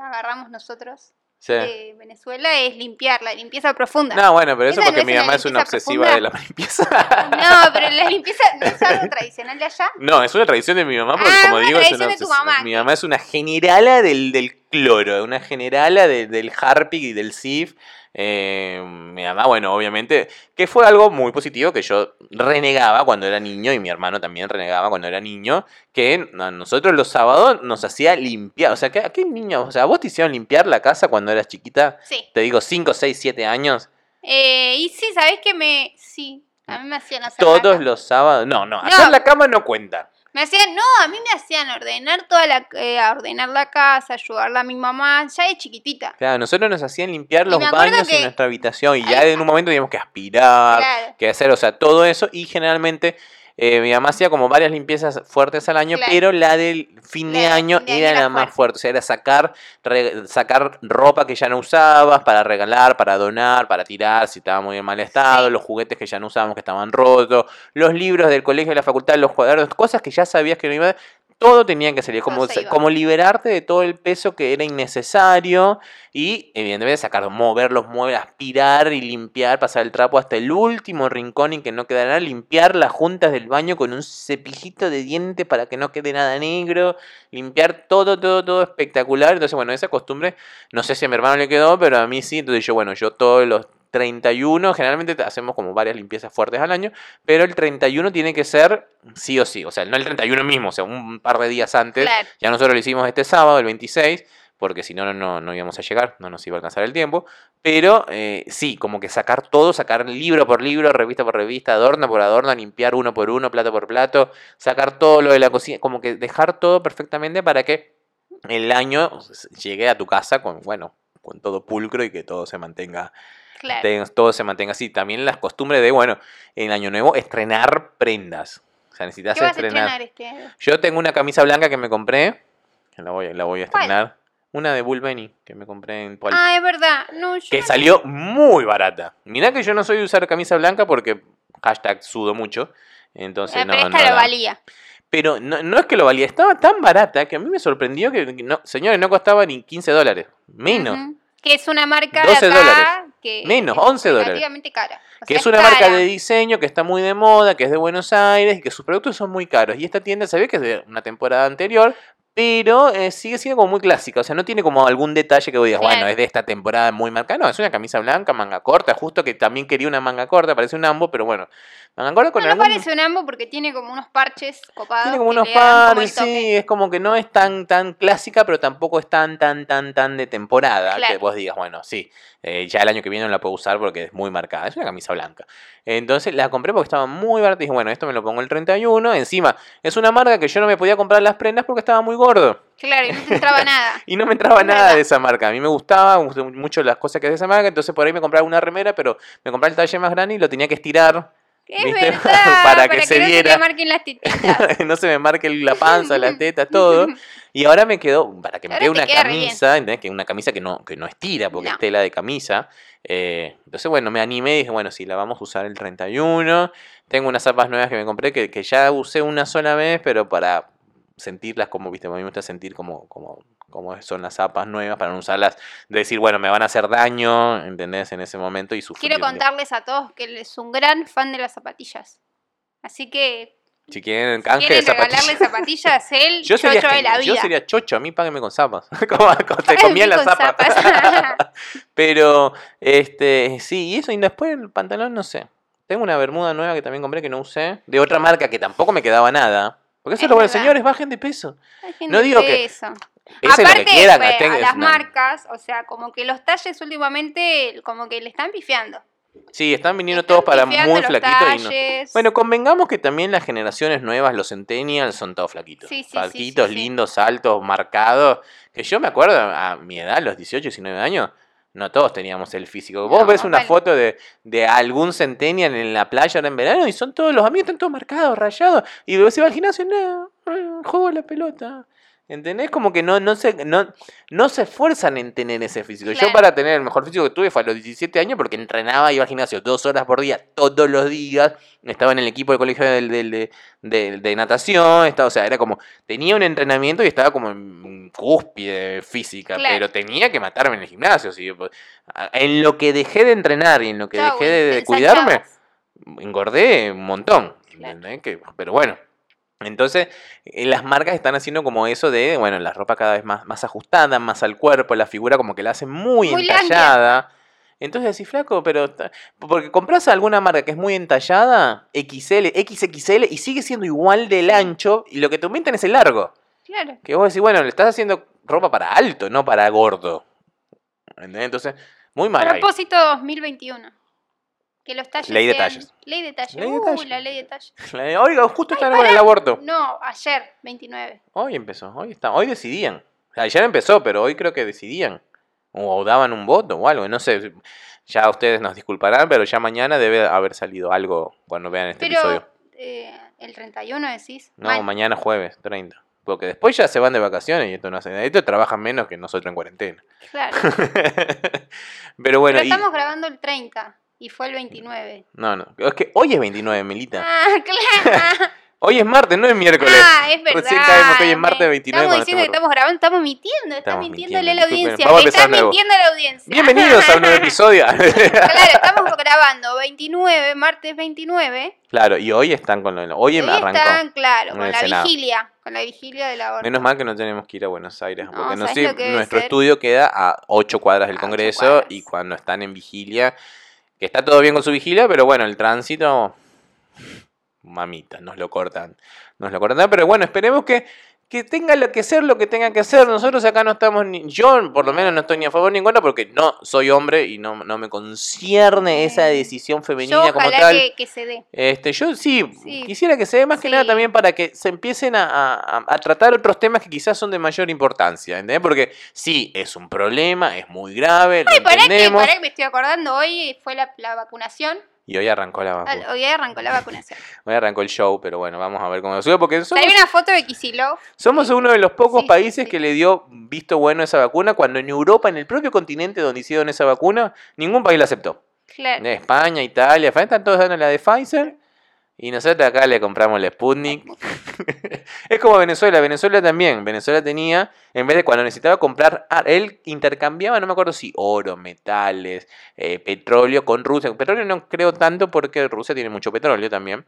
agarramos nosotros Sí. de Venezuela es limpiar, la limpieza profunda. No, bueno, pero eso porque no mi es una mamá es una obsesiva profunda. de la limpieza. <laughs> No, pero la limpieza no es algo <laughs> tradicional de allá. No, es una tradición de mi mamá, porque Ah, como digo, es una de tu mamá. Mi mamá es una generala del, del cloro, una generala de- del Harpic y del Sif. Eh, mi mamá, bueno, obviamente, que fue algo muy positivo que yo renegaba cuando era niño y mi hermano también renegaba cuando era niño, que a nosotros los sábados nos hacía limpiar. O sea, ¿qué, ¿a qué niño? O sea, ¿vos te hicieron limpiar la casa cuando eras chiquita? Sí. Te digo, 5, 6, 7 años. Eh, y sí, ¿sabés que me. Sí, a mí me hacían hacer. Todos la cama. los sábados. No, no, No. hacer la cama no cuenta. Me hacían, no, a mí me hacían ordenar toda la. eh, ordenar la casa, ayudarla a mi mamá, ya de chiquitita. Claro, nosotros nos hacían limpiar los baños en nuestra habitación y ya en un momento teníamos que aspirar, Claro. que hacer, o sea, todo eso y generalmente eh, mi mamá hacía como varias limpiezas fuertes al año, Claro. pero la del fin de La año fin de año era era la más fuerte. o sea, era sacar, re- sacar ropa que ya no usabas para regalar, para donar, para tirar si estaba muy en mal estado, Sí. los juguetes que ya no usábamos que estaban rotos, los libros del colegio, de la facultad, los cuadernos, cosas que ya sabías que no iba todo tenía que salir, como, se como liberarte de todo el peso que era innecesario y evidentemente sacar, mover los muebles, aspirar y limpiar, pasar el trapo hasta el último rincón y que no quedara nada, limpiar las juntas del baño con un cepillito de diente para que no quede nada negro, limpiar todo, todo, todo espectacular. Entonces, bueno, esa costumbre, no sé si a mi hermano le quedó, pero a mí sí. Entonces yo, bueno, yo todos los 31, generalmente hacemos como varias limpiezas fuertes al año, pero el 31 tiene que ser sí o sí, o sea, no el 31 mismo, o sea, un par de días antes. Claro. Ya nosotros lo hicimos este sábado, el 26, porque si no, no, no, no íbamos a llegar, no nos iba a alcanzar el tiempo. Pero eh, sí, como que sacar todo, sacar libro por libro, revista por revista, adorno por adorno, limpiar uno por uno, plato por plato, sacar todo lo de la cocina, como que dejar todo perfectamente para que el año llegue a tu casa con, bueno, con todo pulcro y que todo se mantenga Claro. todo se mantenga así. También las costumbres de, bueno, en Año Nuevo, estrenar prendas. O sea, necesitas ¿Qué vas a estrenar. este año? Yo tengo una camisa blanca que me compré, que la voy, la voy a ¿Cuál? estrenar. Una de Bullpenny que me compré en Pol- Ah, es verdad. No, yo que no- salió muy barata. Mirá que yo no soy de usar camisa blanca porque hashtag sudo mucho. Entonces no, pero no esta lo valía. Pero no, no es que lo valía, estaba tan barata que a mí me sorprendió que, no, señores, no costaba ni 15 dólares. Menos. Que es una marca 12 de acá dólares. Que Menos, es 11 dólares. relativamente cara. O que sea, es una marca de diseño que está muy de moda, que es de Buenos Aires y que sus productos son muy caros. Y esta tienda se ve que es de una temporada anterior, pero eh, sigue siendo como muy clásica, o sea, no tiene como algún detalle que vos digas, bueno, es de esta temporada muy marcada, no, es una camisa blanca, manga corta, justo que también quería una manga corta, parece un ambo, pero bueno, manga corta con No, no algún... parece un ambo porque tiene como unos parches copados. Tiene como unos como pares, sí, es como que no es tan tan clásica, pero tampoco es tan tan tan tan de temporada que vos digas, bueno, sí, eh, ya el año que viene no la puedo usar porque es muy marcada, es una camisa blanca. Entonces la compré porque estaba muy barata y dije, bueno, esto me lo pongo el 31, encima es una marca que yo no me podía comprar las prendas porque estaba muy gordo. Claro, y no te entraba nada. <laughs> Y no me entraba Es nada verdad. de esa marca. A mí me gustaba, me gustaban mucho las cosas que es de esa marca, entonces por ahí me compraba una remera, pero me compraba el talle más grande y lo tenía que estirar Es ¿Viste? verdad, <laughs> Para que se no viera. te marquen las tetitas. <laughs> no se me marque la panza, las tetas, todo. Y ahora me quedó, para que me Ahora quede una queda camisa, ¿entendés? Que una camisa que no, que no estira, porque No. es tela de camisa. Eh, entonces, bueno, me animé y dije, bueno, sí, la vamos a usar el 31. Tengo unas zapas nuevas que me compré que, que ya usé una sola vez, pero para sentirlas como, viste, a mí me gusta sentir como, como, como son las zapas nuevas, para no usarlas, de decir, bueno, me van a hacer daño, ¿entendés? En ese momento y sufrir. Quiero contarles a todos que él es un gran fan de las zapatillas. Así que, Si quieren si quieren zapatillas. regalarle zapatillas, él, <laughs> Yo sería, chocho de la genial, yo vida. sería chocho, a mí páguenme con zapas. <laughs> como, como te Páguenme comía las zapas. zapas. <laughs> Pero, este, sí, y eso, y después el pantalón, no sé. Tengo una bermuda nueva que también compré que no usé, de otra marca que tampoco me quedaba nada. Porque eso es lo bueno, señores, bajen de peso. No digo de que- es lo que Aparte, quieran. pues, a las marcas, o sea, como que los talles últimamente, como que le están pifiando. Sí, están viniendo Están todos para muy flaquitos y no. Bueno, convengamos que también las generaciones nuevas, los centennials, son todos flaquitos. Sí, sí, flaquitos, sí. lindos, altos, marcados. Que yo me acuerdo a mi edad, los 18, 19 años, no todos teníamos el físico. Vos No, ves una vale. foto de, de algún centennial en la playa ahora en verano y son todos, los amigos están todos marcados, rayados. Y vos se va al gimnasio, no, eh, juego la pelota. ¿Entendés? Como que no, no, se, no, no se esfuerzan en tener ese físico. Yo para tener el mejor físico que tuve fue a los 17 años porque entrenaba, iba al gimnasio dos horas por día, todos los días. Estaba en el equipo del colegio de, de- de natación. Estaba, o sea, era como, tenía un entrenamiento y estaba como en cúspide física, Claro. pero tenía que matarme en el gimnasio. ¿sí? Pues, En lo que dejé de entrenar y en lo que Chau, dejé de, cuidarme, engordé un montón. Claro. ¿entendés? Que- pero bueno. Entonces, eh, las marcas están haciendo como eso de, bueno, la ropa cada vez más, más ajustada, más al cuerpo, la figura como que la hacen muy, Muy entallada. Entonces decís, flaco, pero... Porque compras alguna marca que es muy entallada, XL, XXL, y sigue siendo igual del ancho, y lo que te aumentan es el largo. Claro. Que vos decís, bueno, le estás haciendo ropa para alto, no para gordo. ¿Entendés? Entonces, muy mal ahí. Propósito 2021. Que los talles Ley de sean- talles. Ley de talles. Ley de Uh, talles. la ley de talles. <laughs> Oiga, justo están con el aborto. No, ayer, 29. Hoy empezó, hoy está, hoy decidían. Ayer empezó, pero hoy creo que decidían. O daban un voto o algo, no sé. Ya ustedes nos disculparán, pero ya mañana debe haber salido algo cuando vean este Pero, episodio. eh, el 31 decís. No, mañana jueves, 30. Porque después ya se van de vacaciones y esto no hace Esto trabajan menos que nosotros en cuarentena. Claro. <laughs> pero bueno, Pero y- estamos grabando el 30 y fue el 29. no, no. Es que hoy es 29, Melita. Ah, <laughs> claro. <laughs> Hoy es martes, no es miércoles. Ah, es verdad. Recién caemos que hoy es martes me- 29 Estamos diciendo que estamos grabando, estamos mintiendo, Estamos mintiéndole a la audiencia. Vamos a Le está empezar de nuevo. mintiendo a la audiencia. Bienvenidos a un nuevo episodio. <laughs> claro, estamos grabando 29, martes 29. claro, y hoy están con lo Hoy Y me hoy arrancó. están, claro, con la vigilia. Con la vigilia de la orden. Menos mal que no tenemos que ir a Buenos Aires, No, porque no ¿sabes sé, nuestro estudio queda a 8 cuadras del A Congreso cuadras. y cuando están en vigilia, que está todo bien con su vigilia, pero bueno, el tránsito, mamita, nos lo cortan, nos lo cortan, pero bueno, esperemos que, que tenga lo que ser lo que tenga que hacer. Nosotros acá no estamos ni, yo por lo menos no estoy ni a favor ni en contra porque no soy hombre y no, no me concierne esa decisión femenina Yo como tal. que, que se dé. Este, yo sí, Sí. quisiera que se dé más que nada también para que se empiecen a, a- a tratar otros temas que quizás son de mayor importancia, ¿entendés? Porque sí, es un problema, es muy grave, lo Ay, pará que, entendemos, pará que me estoy acordando, hoy fue la, la vacunación. Y hoy arrancó la Ah, vacuna. Hoy arrancó la vacunación. <laughs> Hoy arrancó el show, pero bueno, vamos a ver cómo sube, porque somos, Salió una foto de Kicillof. somos uno de los pocos Sí, países sí. que le dio visto bueno a esa vacuna, cuando en Europa, en el propio continente donde hicieron esa vacuna, ningún país la aceptó. Claro. España, Italia, están todos dando la de Pfizer. Y nosotros acá le compramos la Sputnik. <laughs> es como Venezuela. Venezuela también. Venezuela tenía, en vez de cuando necesitaba comprar, ah, él intercambiaba, no me acuerdo si oro, metales, eh, petróleo con Rusia. Petróleo no creo tanto porque Rusia tiene mucho petróleo también.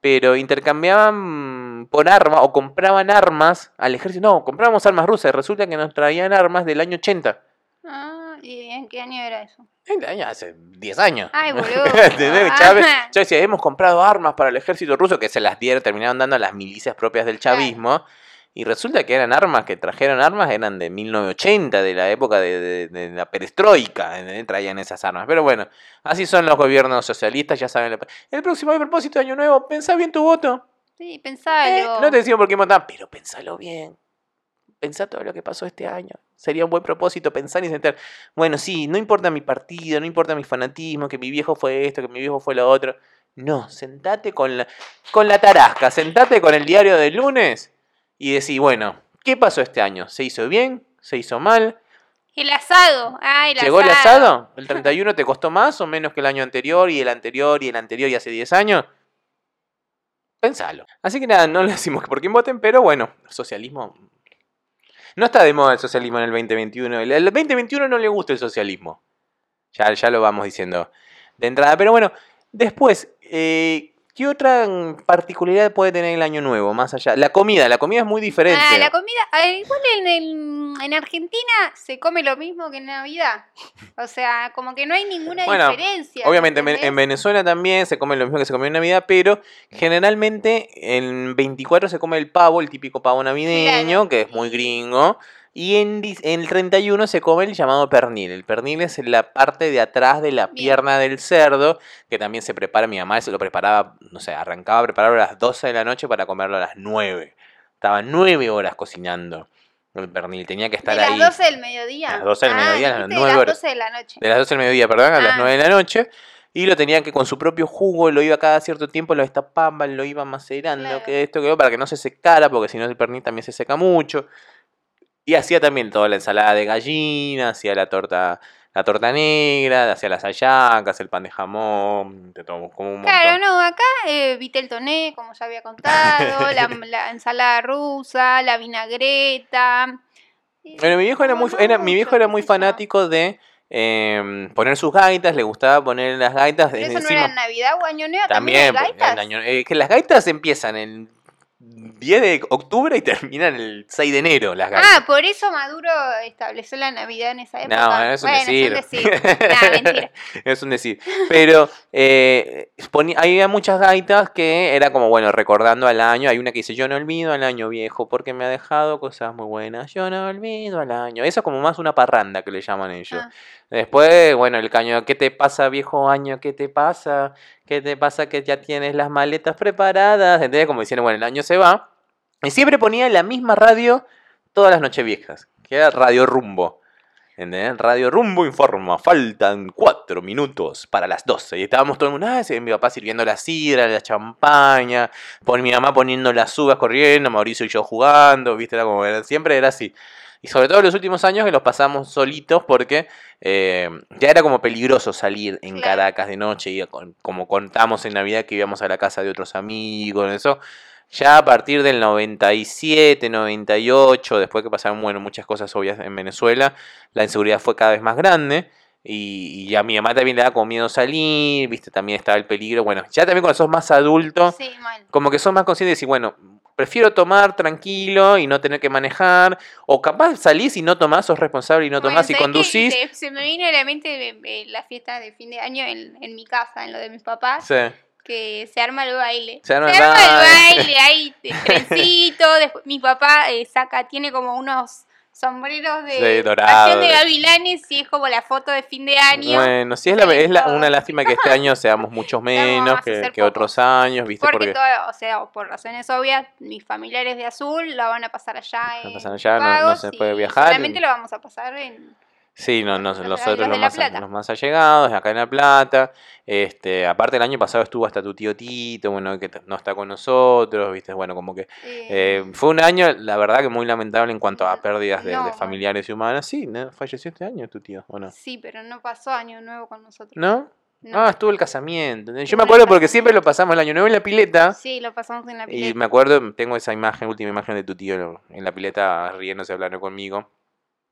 pero intercambiaban por armas o compraban armas al ejército. No, comprábamos armas rusas resulta que nos traían armas del año 80. Ah, ¿y en qué año era eso? En el año hace 10 años. Ay, <laughs> boludo. ¿Entendés? Ah. Chávez, Chávez decía, hemos comprado armas para el ejército ruso que se las dieron, terminaron dando a las milicias propias del chavismo. Y resulta que eran armas que trajeron armas, eran de 1980, de la época de, de- de la perestroika, ¿entendés? traían esas armas. Pero bueno, así son los gobiernos socialistas, ya saben. El próximo propósito de año nuevo, pensá bien tu voto. Sí, Eh, pensalo. no te decimos por qué votar, pero pensalo bien. Pensá todo lo que pasó este año. Sería un buen propósito pensar y sentar. Bueno, sí, no importa mi partido, no importa mi fanatismo, que mi viejo fue esto, que mi viejo fue lo otro. No, sentate con la, con la tarasca, sentate con el diario del lunes y decís, bueno, ¿qué pasó este año? ¿Se hizo bien? ¿Se hizo mal? El asado. Ah, el ¿Llegó el asado. asado? <laughs> ¿El 31 te costó más o menos que el año anterior y el anterior y el anterior y hace 10 años? Pensalo. Así que nada, no <laughs> le decimos que por quién voten, pero bueno, el socialismo. No está de moda el socialismo en el 2021. El, el 2021 no le gusta el socialismo. Ya, ya lo vamos diciendo de entrada. Pero bueno, después, eh, ¿qué otra mm, particularidad puede tener el año nuevo? Más allá. La comida, la comida es muy diferente. Ah, la comida. ah, igual en, el- en Argentina se come lo mismo que en Navidad. O sea, como que no hay ninguna Bueno, diferencia. Obviamente en, Ven- ¿entendés? en Venezuela también se come lo mismo que se comió en Navidad, pero generalmente en 24 se come el pavo, el típico pavo navideño, Claro. que es muy gringo. Y en, en el 31 se come el llamado pernil. El pernil es la parte de atrás de la Bien. pierna del cerdo, que también se prepara. Mi mamá se lo preparaba, no sé, arrancaba a prepararlo a las 12 de la noche para comerlo a las 9. Estaba 9 horas cocinando el pernil. Tenía que estar de ahí. las 12 del mediodía. A las 12 del Ah, mediodía, a las dijiste 9 de las horas. 12 de la noche. De las 12 del mediodía, perdón, a las Ah. 9 de la noche. Y lo tenían que con su propio jugo, lo iba cada cierto tiempo, lo destapaban, lo iban macerando, Claro. que esto, que para que no se secara, porque si no el pernil también se seca mucho. Y hacía también toda la ensalada de gallina, hacía la torta, la torta negra, hacía las hallacas, el pan de jamón, de todo, como un montón. Claro, no, acá eh, vitel toné, como ya había contado, la, <laughs> la ensalada rusa, la vinagreta. Bueno, mi viejo era muy, era, mi viejo era muy fanático de em, poner sus gaitas, le gustaba poner las gaitas Pero en eso no era en Navidad o Año Nuevo, También, también, hay porque gaitas. año- eh, que las gaitas empiezan el 10 de octubre y terminan el 6 de enero las gaitas. Ah, por eso Maduro estableció la Navidad en esa época. No, es un bueno, decir. Es un decir. Nah, <laughs> mentira. es un decir. Pero eh, ponía- había muchas gaitas que era como, bueno, recordando al año. Hay una que dice, yo no olvido al año viejo porque me ha dejado cosas muy buenas. Yo no olvido al año. Eso es como más una parranda que le llaman ellos. Ah. Después, bueno, el caño, ¿qué te pasa, viejo año? ¿Qué te pasa? ¿Qué te pasa que ya tienes las maletas preparadas? ¿Entendés? Como diciendo, bueno, el año se va. Y siempre ponía la misma radio todas las noches viejas, que era Radio Rumbo. ¿Entendés? Radio Rumbo informa, faltan cuatro minutos para las 12. Y estábamos todo el mundo, ah, mi papá sirviendo la sidra, la champaña, por mi mamá poniendo las uvas corriendo, Mauricio y yo jugando, ¿viste? Era como, siempre era así. Y sobre todo en los últimos años que los pasamos solitos porque eh, ya era como peligroso salir en. Caracas de noche, y como contamos en Navidad que íbamos a la casa de otros amigos, eso. Ya a partir del 97, 98, después que pasaron bueno, muchas cosas obvias en Venezuela, la inseguridad fue cada vez más grande. Y, y a mi mamá también le da como miedo salir, viste, también estaba el peligro. Bueno, ya también cuando sos más adulto, Sí, como que sos más conscientes y bueno, prefiero tomar tranquilo y no tener que manejar. O capaz salís y no tomás, sos responsable y no Bueno, tomás y conducís. Se, se me vino a la mente eh, eh, la fiesta de fin de año en, en mi casa, en lo de mis papás, Sí. que se arma el baile. Se arma el el baile. de <laughs> trencito. después, mi papá eh, saca, tiene como unos sombreros de dorados. pasión de gavilanes y es como la foto de fin de año. Bueno, sí, es, la, es la- una lástima que este año seamos muchos <laughs> menos a que, que otros años, ¿viste? porque, Porque todo, o sea, por razones obvias, mis familiares de azul la van a pasar allá La en pasan allá, no- no se y puede viajar. Solamente lo vamos a pasar en Sí, no, nosotros los más, los más allegados, acá en La Plata. Este, aparte el año pasado estuvo hasta tu tío Tito, bueno, que no está con nosotros, viste, bueno, como que eh, eh, fue un año, la verdad que muy lamentable en cuanto a pérdidas de, familiares y humanas. Sí, ¿no? falleció este año tu tío, ¿o no? Sí, pero no pasó año nuevo con nosotros. ¿No? No. Ah, estuvo el casamiento. Yo me acuerdo porque siempre lo pasamos el año nuevo en la pileta. Sí, lo pasamos en la Y pileta. me acuerdo, tengo esa imagen, última imagen de tu tío en la pileta riéndose, hablando conmigo.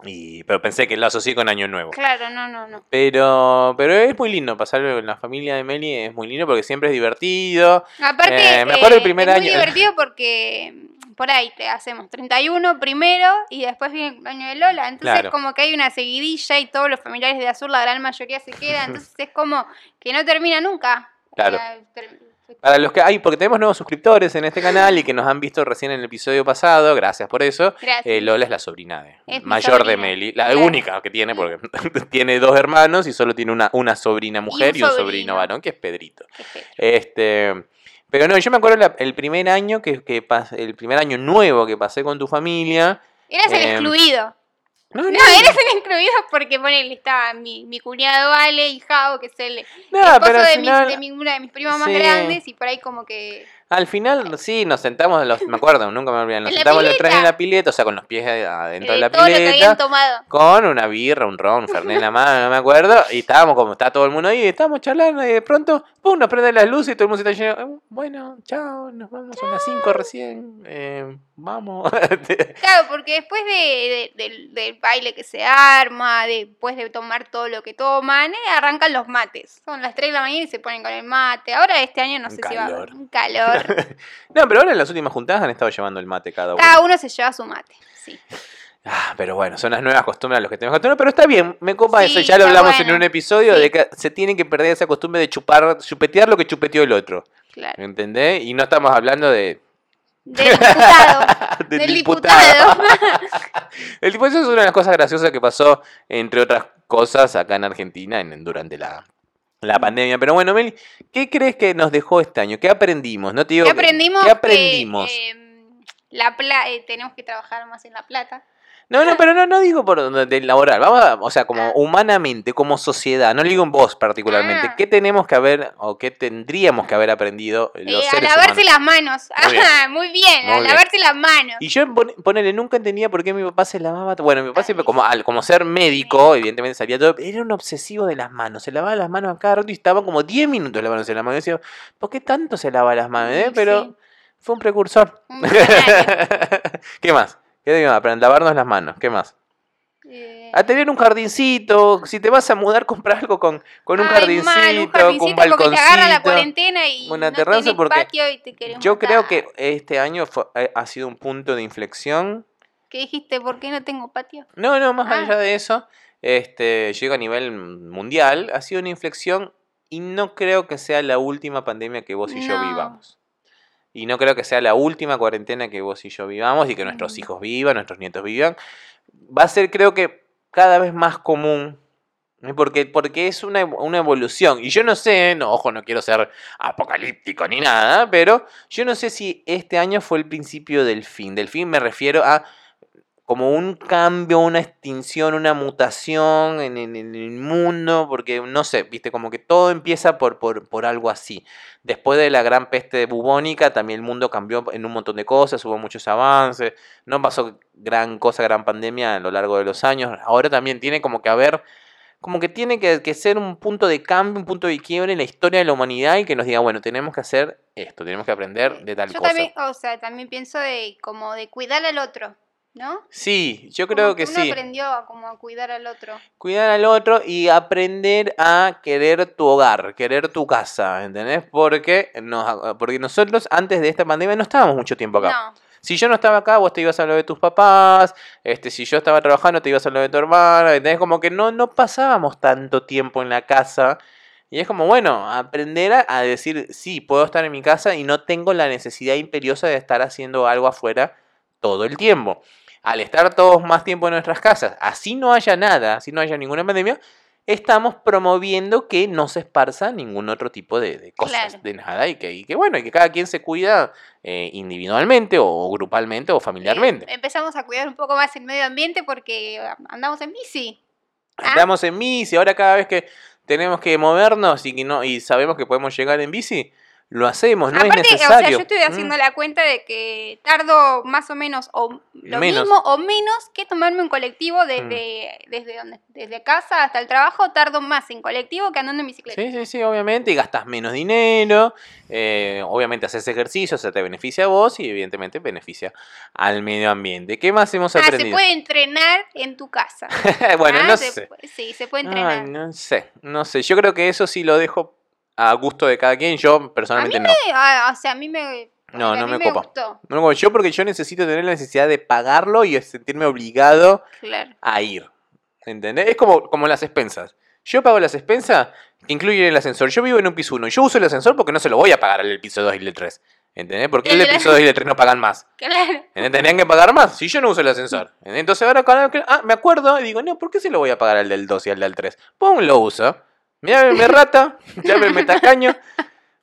Y, pero pensé que lo asocié con Año Nuevo. Claro, no, no, no. Pero, pero es muy lindo pasarlo con la familia de Meli, es muy lindo porque siempre es divertido. Aparte, Eh, me acuerdo el eh, primer es año. muy divertido porque mm, por ahí te hacemos 31 primero y después viene el cumpleaños de Lola. Entonces, Claro. como que hay una seguidilla y todos los familiares de Azul, la gran mayoría se quedan. <laughs> Entonces, es como que no termina nunca. Claro. O sea, ter- Para los que hay, porque tenemos nuevos suscriptores en este canal y que nos han visto recién en el episodio pasado, gracias por eso. Gracias. Eh, Lola es la sobrina de Es mayor de. Meli, la Claro. única que tiene porque <laughs> tiene dos hermanos y solo tiene una, una sobrina mujer y un, sobrino. sobrino. varón que es Pedrito. Este, pero no, yo me acuerdo la- el primer año que, que pas- el primer año nuevo que pasé con tu familia. Eras el Em, excluido. No, No, no, eres el excluido porque ponele, estaba mi, mi cuñado Ale y Jao, que es el no, esposo de, de mi- una de mis primas más grandes, y por ahí como que. Al final sí, nos sentamos, en los, me acuerdo, nunca me olvidé, nos En la sentamos los tres en pileta. la pileta, o sea, con los pies adentro de eh, la todo lo que habían pileta. tomado. con una birra, un ron, un fernet en la mano, no me acuerdo, y estábamos como está todo el mundo ahí, estábamos charlando, y de pronto, pum, nos prenden las luces y todo el mundo se está lleno, "Eh, bueno, chao, nos vamos a las 5 recién, eh, vamos. <laughs> Claro, porque después de, de- del, del baile que se arma, después de tomar todo lo que toman, eh, arrancan los mates. Son las 3 de la mañana y se ponen con el mate. Ahora este año no Un sé si va a calor. haber un calor. <laughs> no, pero ahora en las últimas juntadas han estado llevando el mate cada uno. Cada uno se lleva su mate. Sí. Ah, pero bueno, son las nuevas costumbres a los que tenemos costumbre, pero está bien, me copa Sí, eso, ya lo hablamos en un episodio Sí. de que se tiene que perder esa costumbre de chupar, chupetear lo que chupeteó el otro, Claro. ¿entendés? Y no estamos hablando de... Del diputado. <laughs> del del <laughs> diputado. diputado. El tipo, eso es una de las cosas graciosas que pasó, entre otras cosas, acá en Argentina en- durante la, la pandemia. Pero bueno, Meli, ¿qué crees que nos dejó este año? ¿Qué aprendimos? No te digo ¿Qué aprendimos? ¿Qué Que, aprendimos? em, la pla eh, tenemos que trabajar más en la plata. No, no, pero no, no digo por del laboral. Vamos a- o sea, como Ah. humanamente, como sociedad. No digo en vos particularmente. Ah. ¿Qué tenemos que haber o qué tendríamos que haber aprendido los Eh, a seres lavarse humanos? las manos. Muy bien. Ah, <laughs> muy bien, Muy a bien. lavarse las manos. Y yo, pon- ponele, nunca entendía por qué mi papá se lavaba. Bueno, mi papá siempre, como, al, como ser médico, evidentemente salía todo. Era un obsesivo de las manos. Se lavaba las manos a cada rato y estaba como 10 minutos lavándose las manos. Y decía, ¿por qué tanto se lava las manos? eh? Sí. Pero fue un precursor. <laughs> ¿Qué más? ¿Qué digo? Para lavarnos las manos. ¿Qué más? Eh, A tener un jardincito. Si te vas a mudar, <laughs> comprar algo con, con un ay, jardincito, mal, un con un jardincito porque te agarra la balconcito. cuarentena y una no terraza porque patio y te Yo creo que este año fue- eh, ha sido un punto de inflexión ¿Qué dijiste? ¿Por qué no tengo patio? No, no, más Ah. allá de eso, este, llega a nivel mundial, ha sido una inflexión y no creo que sea la última pandemia que vos y yo vivamos. Y no creo que sea la última cuarentena que vos y yo vivamos y que nuestros Mm. hijos vivan, nuestros nietos vivan. Va a ser, creo que, cada vez más común. Porque, porque es una, una evolución. Y yo no sé, no, ojo, no quiero ser apocalíptico ni nada, pero yo no sé si este año fue el principio del fin. Del fin me refiero a como un cambio, una extinción, una mutación en, en- en el mundo, porque no sé, viste, como que todo empieza por, por, por algo así. Después de la gran peste bubónica, también el mundo cambió en un montón de cosas, hubo muchos avances, no pasó gran cosa, gran pandemia a lo largo de los años. Ahora también tiene como que haber, como que tiene que, que ser un punto de cambio, un punto de quiebre en la historia de la humanidad y que nos diga, bueno, tenemos que hacer esto, tenemos que aprender de tal Yo cosa. también, o sea, también pienso de como de cuidar al otro, ¿no? Sí, yo Como creo que uno sí. aprendió a como a cuidar al otro. Cuidar al otro y aprender a querer tu hogar, querer tu casa, ¿entendés? Porque, nos, porque nosotros antes de esta pandemia no estábamos mucho tiempo acá. No, Si yo no estaba acá, vos te ibas a lo de tus papás, este, si yo estaba trabajando, te ibas a lo de tu hermana, ¿entendés? Como que no, no pasábamos tanto tiempo en la casa. Y es como, bueno, aprender a, a decir, sí, puedo estar en mi casa y no tengo la necesidad imperiosa de estar haciendo algo afuera todo el tiempo. Al estar todos más tiempo en nuestras casas, así no haya nada, así no haya ninguna pandemia, estamos promoviendo que no se esparza ningún otro tipo de, de cosas, Claro. de nada, y que, y que bueno, y que cada quien se cuida eh, individualmente o grupalmente o familiarmente. Eh, empezamos a cuidar un poco más el medio ambiente porque andamos en bici. ah. Andamos en bici, ahora cada vez que tenemos que movernos y, que no, y sabemos que podemos llegar en bici, lo hacemos, no Aparte, es necesario. o sea, yo estoy Mm. haciendo la cuenta de que tardo más o menos o lo Menos. mismo o menos que tomarme un colectivo desde, desde donde, desde casa hasta el trabajo, tardo más en colectivo que andando en bicicleta. Sí, sí, sí, obviamente, y gastas menos dinero, eh, obviamente haces ejercicio, se te beneficia a vos y evidentemente beneficia al medio ambiente. ¿Qué más hemos Ah, se aprendido? puede entrenar en tu casa. <laughs> bueno, Ah, no se sé. Sí, se puede Ay, entrenar. no sé, no sé. Yo creo que eso sí lo dejo a gusto de cada quien. Yo a mí personalmente me, no. ah, o sea, a mí me, No, a no me me copa. gustó. No, yo porque yo necesito tener la necesidad de pagarlo y sentirme obligado Claro. a ir. ¿Entendés? Es como, como las expensas. Yo pago las expensas que incluyen el ascensor. Yo vivo en un piso 1. Yo uso el ascensor porque no se lo voy a pagar al piso 2 y el 3. ¿Entendés? Porque el del piso 2 y el 3 no pagan más. <laughs> Claro. Tendrían que pagar más si yo no uso el ascensor. Entonces ahora ah, me acuerdo y digo, no, ¿por qué se lo voy a pagar al del 2 y al del 3? Pum, lo uso. Mira, me rata, ya me, me tacaño.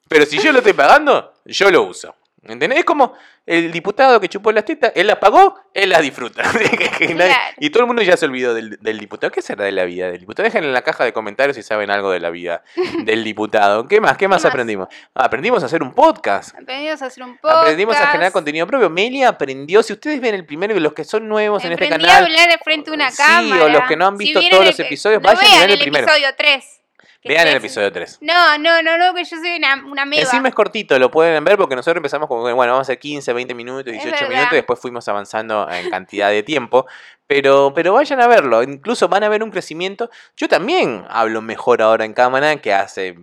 Pero si yo lo estoy pagando, yo lo uso. ¿Entendés? Es como el diputado que chupó las tetas, él las pagó, él las disfruta. <laughs> Claro. Y todo el mundo ya se olvidó del, del diputado. ¿Qué será de la vida del diputado? Dejen en la caja de comentarios si saben algo de la vida del diputado. ¿Qué más? ¿Qué más aprendimos? Ah, aprendimos a hacer un podcast. Aprendimos a hacer un podcast. Aprendimos a generar contenido propio. Meli aprendió, si ustedes ven el primero, los que son nuevos en este canal, a hablar de frente a una Sí, cámara. o los que no han visto todos el los episodios, no vayan y vean el el primero. episodio 3. Vean el episodio 3. No, no, no, no, que yo soy una, una meba. Encima es cortito, lo pueden ver porque nosotros empezamos que, bueno, vamos a hacer 15, 20 minutos, Es 18 verdad. minutos y después fuimos avanzando en cantidad de tiempo. Pero, pero vayan a verlo, incluso van a ver un crecimiento. Yo también hablo mejor ahora en cámara que hace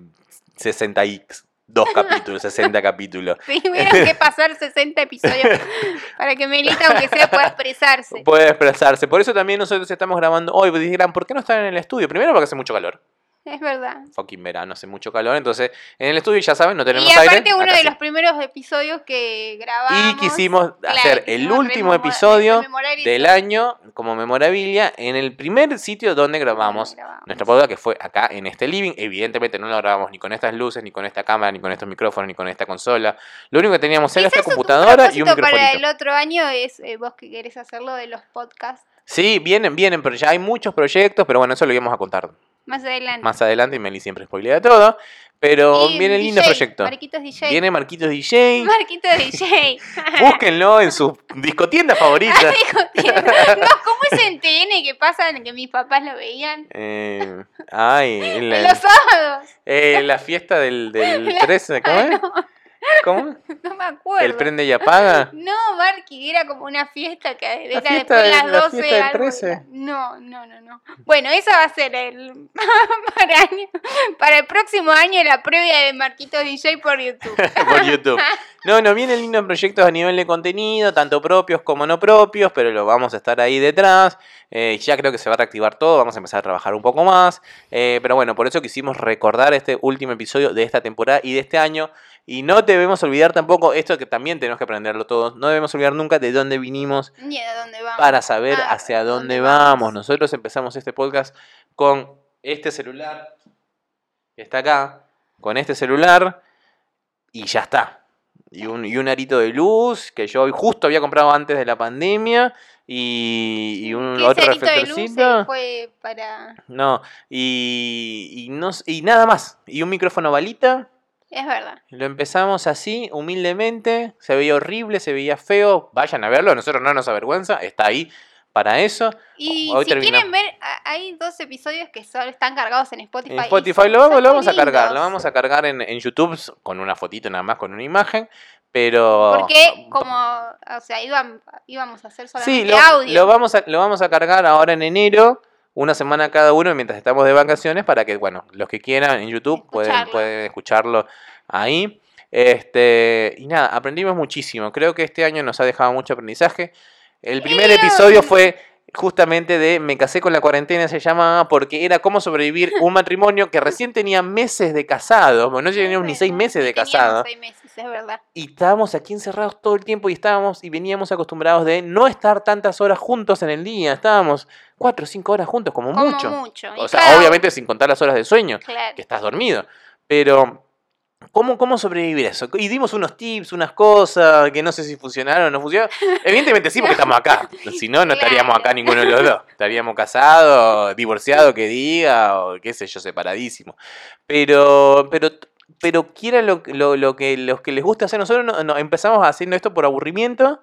62 capítulos, 60 capítulos. <laughs> Tuvieron que pasar 60 episodios <laughs> para que Melita, aunque sea, pueda expresarse. Puede expresarse. Por eso también nosotros estamos grabando hoy. Pues dirán, ¿por qué no están en el estudio? Primero porque hace mucho calor. Es verdad. Fucking verano, hace mucho calor. Entonces, en el estudio ya saben, no tenemos Y aparte aire. uno de sí. los primeros episodios que grabamos. Y quisimos claro, hacer el último episodio del año como memorabilia en el primer sitio donde grabamos Grabamos. nuestra podcast, que fue acá en este living. Evidentemente no lo grabamos ni con estas luces, ni con esta cámara, ni con estos micrófonos, ni con esta consola. Lo único que teníamos era esta computadora y un propósito para el otro año es eh, vos que querés hacerlo de los podcasts Sí, vienen, vienen, pero ya hay muchos proyectos, pero bueno, eso lo íbamos a contar más adelante. más adelante y Meli siempre spoilea todo. Pero Y viene lindo DJ, proyecto. Marquitos DJ. Viene Marquitos DJ. <laughs> Marquitos DJ. <laughs> Búsquenlo en su discotienda favorita. <laughs> No, ¿cómo es en TN que pasa que mis papás lo veían? Eh, ay, en la, los sábados. eh, la fiesta del, del La- 13, ¿cómo es? ¿Cómo? <laughs> No me acuerdo. ¿El prende y apaga? No, Marky, era como una fiesta que era fiesta después de las la 12. fiesta del algo, 13. No, no, no, no. Bueno, esa va a ser el <laughs> para, año- para el próximo año la previa de Marquito DJ por YouTube. <laughs> por YouTube. No, no, vienen lindos proyectos a nivel de contenido, tanto propios como no propios, pero lo vamos a estar ahí detrás. Eh, ya creo que se va a reactivar todo, vamos a empezar a trabajar un poco más. Eh, pero bueno, por eso quisimos recordar este último episodio de esta temporada y de este año. Y no debemos olvidar tampoco esto que también tenemos que aprenderlo todos. No debemos olvidar nunca de dónde vinimos Ni de dónde vamos. para saber Ah, hacia dónde dónde vamos. vamos. Nosotros empezamos este podcast con este celular que está acá, con este celular y ya está. Y un, y un arito de luz que yo justo había comprado antes de la pandemia y, y un otro ese arito de luz reflectorcito. fue para... No, y, y, no, y nada más. Y un micrófono balita. Es verdad. Lo empezamos así, humildemente. Se veía horrible, se veía feo. Vayan a verlo, a nosotros no nos avergüenza. Está ahí para eso. Y Hoy si quieren ver, hay dos episodios que solo están cargados en Spotify. En Spotify lo vamos, lo vamos a cargar. Lo vamos a cargar en, en YouTube con una fotito nada más, con una imagen. Pero. Porque como, o sea, íbam- íbamos a hacer solamente Sí, lo, audio. lo vamos a, lo vamos a cargar ahora en enero, una semana cada uno, mientras estamos de vacaciones, para que, bueno, los que quieran en YouTube pueden, Escucharlo. pueden escucharlo ahí. Este, y nada, aprendimos muchísimo. Creo que este año nos ha dejado mucho aprendizaje. El primer episodio fue justamente de Me casé con la cuarentena, se llamaba, porque era cómo sobrevivir un matrimonio que recién tenía meses de casado, bueno, no <laughs> teníamos ni seis meses de casado seis meses, es verdad. y estábamos aquí encerrados todo el tiempo y estábamos y veníamos acostumbrados de no estar tantas horas juntos en el día. Estábamos cuatro o cinco horas juntos, como, Como mucho. O sea, obviamente sin contar las horas de sueño, Claro. que estás dormido. Pero, ¿cómo, ¿cómo sobrevivir a eso? Y dimos unos tips, unas cosas que no sé si funcionaron o no funcionaron. Evidentemente sí, porque estamos acá. <laughs> Si no, no estaríamos acá ninguno de los dos. Estaríamos casados, divorciados, que diga, o qué sé yo, separadísimos. Pero, pero pero quieran lo, lo- lo que, los que les gusta hacer. Nosotros no- no, empezamos haciendo esto por aburrimiento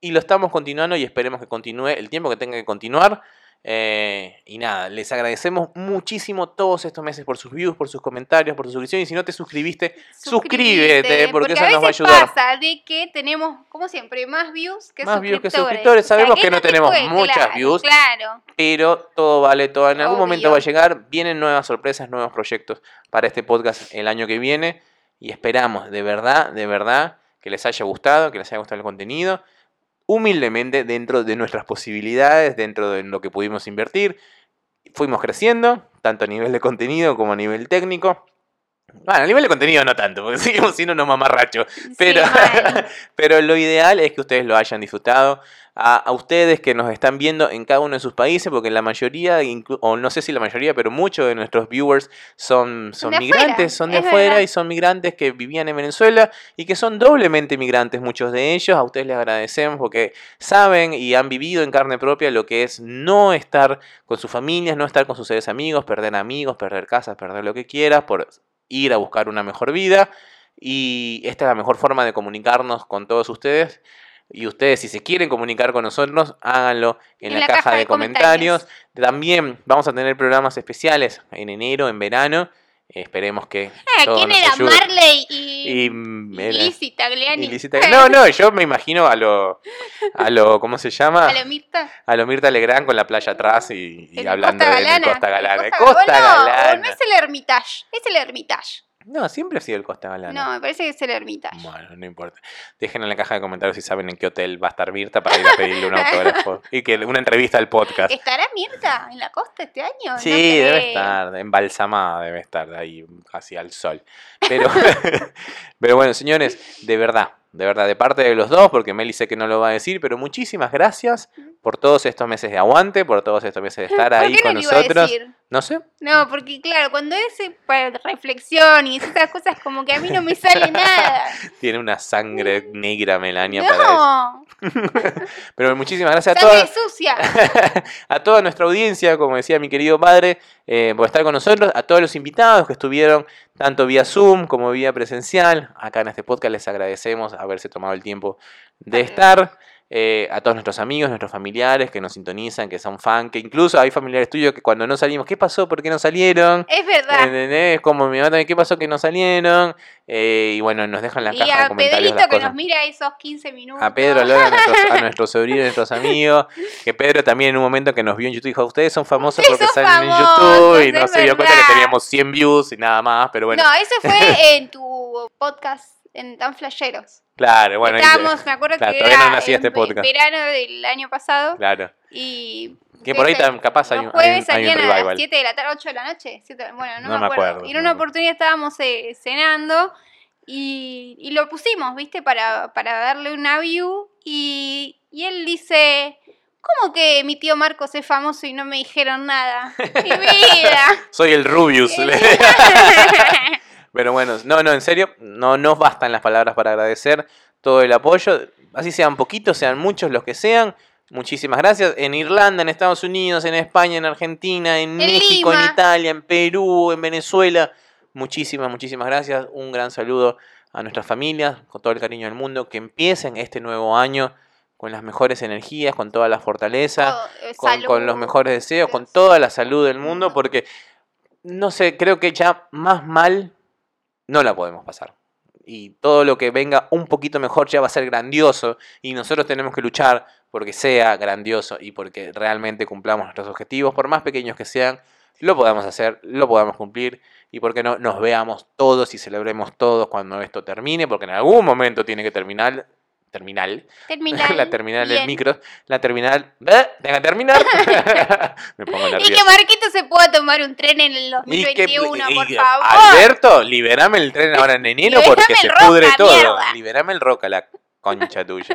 y lo estamos continuando y esperemos que continúe el tiempo que tenga que continuar. Eh, y nada, les agradecemos muchísimo todos estos meses por sus views, por sus comentarios, por su suscripción. Y si no te suscribiste, suscríbete, porque, eso a nos va a ayudar. pasa de que tenemos, como siempre, más views que Más views que suscriptores. suscriptores. O sea, Sabemos que no te tenemos muchas claro, views. Claro. Pero todo vale, todo en algún momento va a llegar. Vienen nuevas sorpresas, nuevos proyectos para este podcast el año que viene. Y esperamos, de verdad, de verdad, que les haya gustado, que les haya gustado el contenido. Humildemente, dentro de nuestras posibilidades, dentro de lo que pudimos invertir. Fuimos creciendo, tanto a nivel de contenido como a nivel técnico. Bueno, a nivel de contenido no tanto, porque <laughs> seguimos siendo unos mamarrachos. Pero, Sí, <laughs> pero lo ideal es que ustedes lo hayan disfrutado. A, a ustedes que nos están viendo en cada uno de sus países, porque la mayoría, o no sé si la mayoría, pero muchos de nuestros viewers son, son de migrantes, afuera, son de es afuera verdad. y son migrantes que vivían en Venezuela y que son doblemente migrantes muchos de ellos. A ustedes les agradecemos porque saben y han vivido en carne propia lo que es no estar con sus familias, no estar con sus seres amigos, perder amigos, perder casas, perder lo que quieras, por ir a buscar una mejor vida. Y esta es la mejor forma de comunicarnos con todos ustedes. Y ustedes, si se quieren comunicar con nosotros, háganlo en, la, caja, de, comentarios. También vamos a tener programas especiales en enero, en verano. Eh, esperemos que. Todo ¿Quién nos era ayude. Marley y, Y, y era- Lizzie Tagliani? y No, no, yo me imagino a lo. A lo ¿Cómo se llama? A la Mirta. A lo Mirta Legrand con la playa atrás y, y hablando Costa de Galana. Costa Galana. Costa, Costa- o no, Galana. no es el Hermitage. Es el Hermitage. No, siempre ha sido el Costa Galana. No, me parece que es el Hermitage. Bueno, no importa. Dejen en la caja de comentarios si saben en qué hotel va a estar Mirta para ir a pedirle un autógrafo. <laughs> y que una entrevista al podcast. ¿Estará Mirta en la costa este año? No Sí, debe estar, embalsamada debe estar ahí casi al sol. Pero, <laughs> pero bueno, señores, de verdad, de verdad, de parte de los dos, porque Meli sé que no lo va a decir, pero muchísimas gracias por todos estos meses de aguante, por todos estos meses de <laughs> estar ¿Por ahí con no nosotros. No sé, No, porque claro, cuando es eh, para reflexión y esas cosas como que a mí no me sale <laughs> nada. tiene una sangre negra Melania para eso. No, <laughs> Pero muchísimas gracias a todos. sucia. a toda nuestra audiencia, como decía mi querido padre, eh, por estar con nosotros, a todos los invitados que estuvieron tanto vía Zoom como vía presencial. Acá en este podcast les agradecemos haberse tomado el tiempo de estar. Eh, a todos nuestros amigos, nuestros familiares que nos sintonizan, que son fan, que incluso hay familiares tuyos que cuando no salimos, ¿qué pasó? ¿Por qué no salieron? Es verdad. ¿Entendés? Como mi mamá también, ¿qué pasó que no salieron? Eh, y bueno, nos dejan en la Y de a comentarios Pedrito las que cosas. nos mira esos 15 minutos. A Pedro, a nuestros, a nuestros sobrinos, a nuestros amigos. Que Pedro también en un momento que nos vio en YouTube dijo, ustedes son famosos porque son salen en YouTube y no se dio cuenta que teníamos 100 views y nada más, pero bueno, No, eso fue <laughs> en tu podcast en Tan Flasheros. claro, bueno, Estábamos, me acuerdo claro, que todavía era no nacía en este podcast. verano del año pasado claro. y... Que por ahí capaz hay un, hay jueves un- hay un salían a las revival. 7 de la tarde, 8 de la noche. siete- bueno, no, No me me acuerdo. acuerdo, y en una acuerdo. oportunidad estábamos eh, cenando y, y lo pusimos, ¿viste? Para, para darle una view y, y él dice... ¿Cómo que mi tío Marcos es famoso y no me dijeron nada? <laughs> ¡Mi vida! Soy el Rubius. <laughs> <laughs> Pero bueno, no, no, en serio, no nos bastan las palabras para agradecer todo el apoyo. Así sean poquitos, sean muchos los que sean. Muchísimas gracias. En Irlanda, en Estados Unidos, en España, en Argentina, en, En México, en. Italia, en Perú, en Venezuela. Muchísimas, muchísimas gracias. Un gran saludo a nuestras familias, con todo el cariño del mundo. Que empiecen este nuevo año con las mejores energías, con toda la fortaleza Todo, eh, con, los mejores deseos, con toda la salud del mundo, porque no sé, creo que ya más mal no la podemos pasar. Y todo lo que venga un poquito mejor ya va a ser grandioso y nosotros tenemos que luchar porque sea grandioso y porque realmente cumplamos nuestros objetivos, por más pequeños que sean, lo podamos hacer, lo podamos cumplir y porque no nos veamos todos y celebremos todos cuando esto termine, porque en algún momento tiene que terminar, terminal, Terminal. <laughs> la terminal del micro, la terminal, ¿eh? Deja terminar. <laughs> <laughs> Me pongo Y que nervioso. Marquito se pueda tomar un tren en el Y que- 2021, y- por y- favor. Alberto, liberame el tren ahora en enero porque se roca, pudre todo. mierda. Liberame el roca, la concha tuya.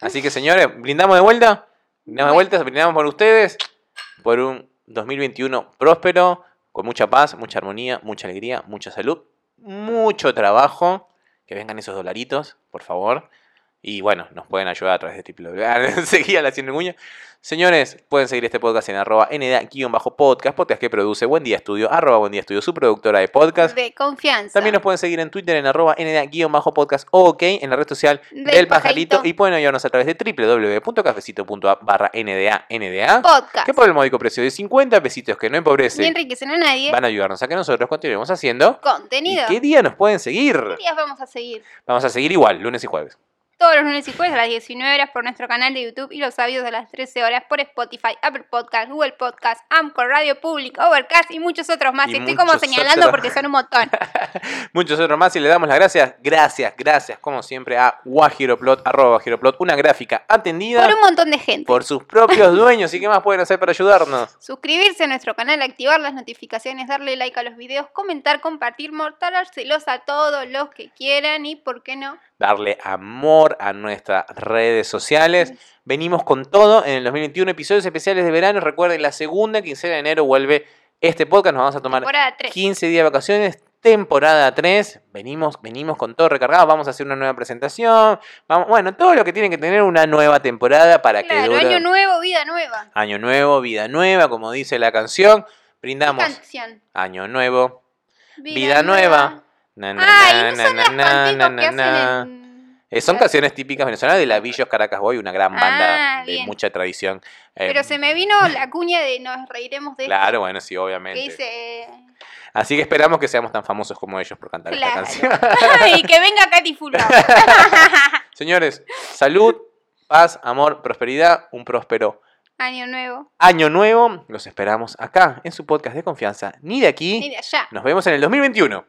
Así que señores, brindamos de vuelta. Brindamos de vuelta, brindamos por ustedes. Por un 2021 próspero, con mucha paz, mucha armonía, mucha alegría, mucha salud, mucho trabajo. Que vengan esos dolaritos, por favor. Y bueno, nos pueden ayudar a través de triple <laughs> Seguía la haciendo cuña. Señores, pueden seguir este podcast en arroba nda-podcast, podcast que produce Buen Día Estudio, arroba Buen Día Estudio, su productora de podcast. De confianza. También nos pueden seguir en Twitter en arroba nda-podcast o ok en la red social Del del, pajarito. Pajarito. y pueden ayudarnos a través de www.cafecito.app barra nda nda Podcast. que por el módico precio de 50 pesitos que no Ni empobrecen enriquecen a nadie. van a ayudarnos a que nosotros continuemos haciendo. ¿Y Contenido. qué día nos pueden seguir? ¿Qué días vamos a seguir? Vamos a seguir igual, lunes y jueves. Todos los lunes y jueves a las 19 horas por nuestro canal de YouTube y los sábados a las 13 horas por Spotify, Apple Podcast, Google Podcast, Amcor, Radio Public, Overcast y muchos otros más. Y Estoy como señalando otros. porque son un montón. <laughs> Muchos otros más y le damos las gracias, gracias, gracias, como siempre, a Guajiroplot, arroba una gráfica atendida Por un montón de gente. por sus propios dueños. ¿Y qué más pueden hacer para ayudarnos? <laughs> Suscribirse a nuestro canal, activar las notificaciones, darle like a los videos, comentar, compartir, mortalárselos a todos los que quieran y, ¿por qué no? Darle amor a nuestras redes sociales. Venimos con todo en el 2021, episodios especiales de verano. Recuerden, la segunda quincena de enero vuelve este podcast. Nos vamos a tomar Temporada 3. 15 días de vacaciones, temporada 3. Venimos, venimos con todo recargado. Vamos a hacer una nueva presentación. Vamos, bueno, todo lo que tiene que tener una nueva temporada para que dure. año nuevo, vida nueva. Año nuevo, vida nueva, como dice la canción. ¿Qué Brindamos canción? año nuevo, vida, nueva. Na, na, Ay, na, no son las que hacen en... Eh, son canciones típicas venezolanas de la Villos Caracas Boy, una gran banda Ah, de mucha tradición. Eh, Pero se me vino la cuña de nos reiremos de esto, Claro, bueno, sí, que obviamente. dice... Así que esperamos que seamos tan famosos como ellos por cantar Claro. esta canción. <laughs> y que venga Katy Fulano. <laughs> Señores, salud, paz, amor, prosperidad, un próspero Año nuevo. año nuevo. Los esperamos acá en su podcast de confianza. Ni de aquí. Ni de allá. Nos vemos en el 2021.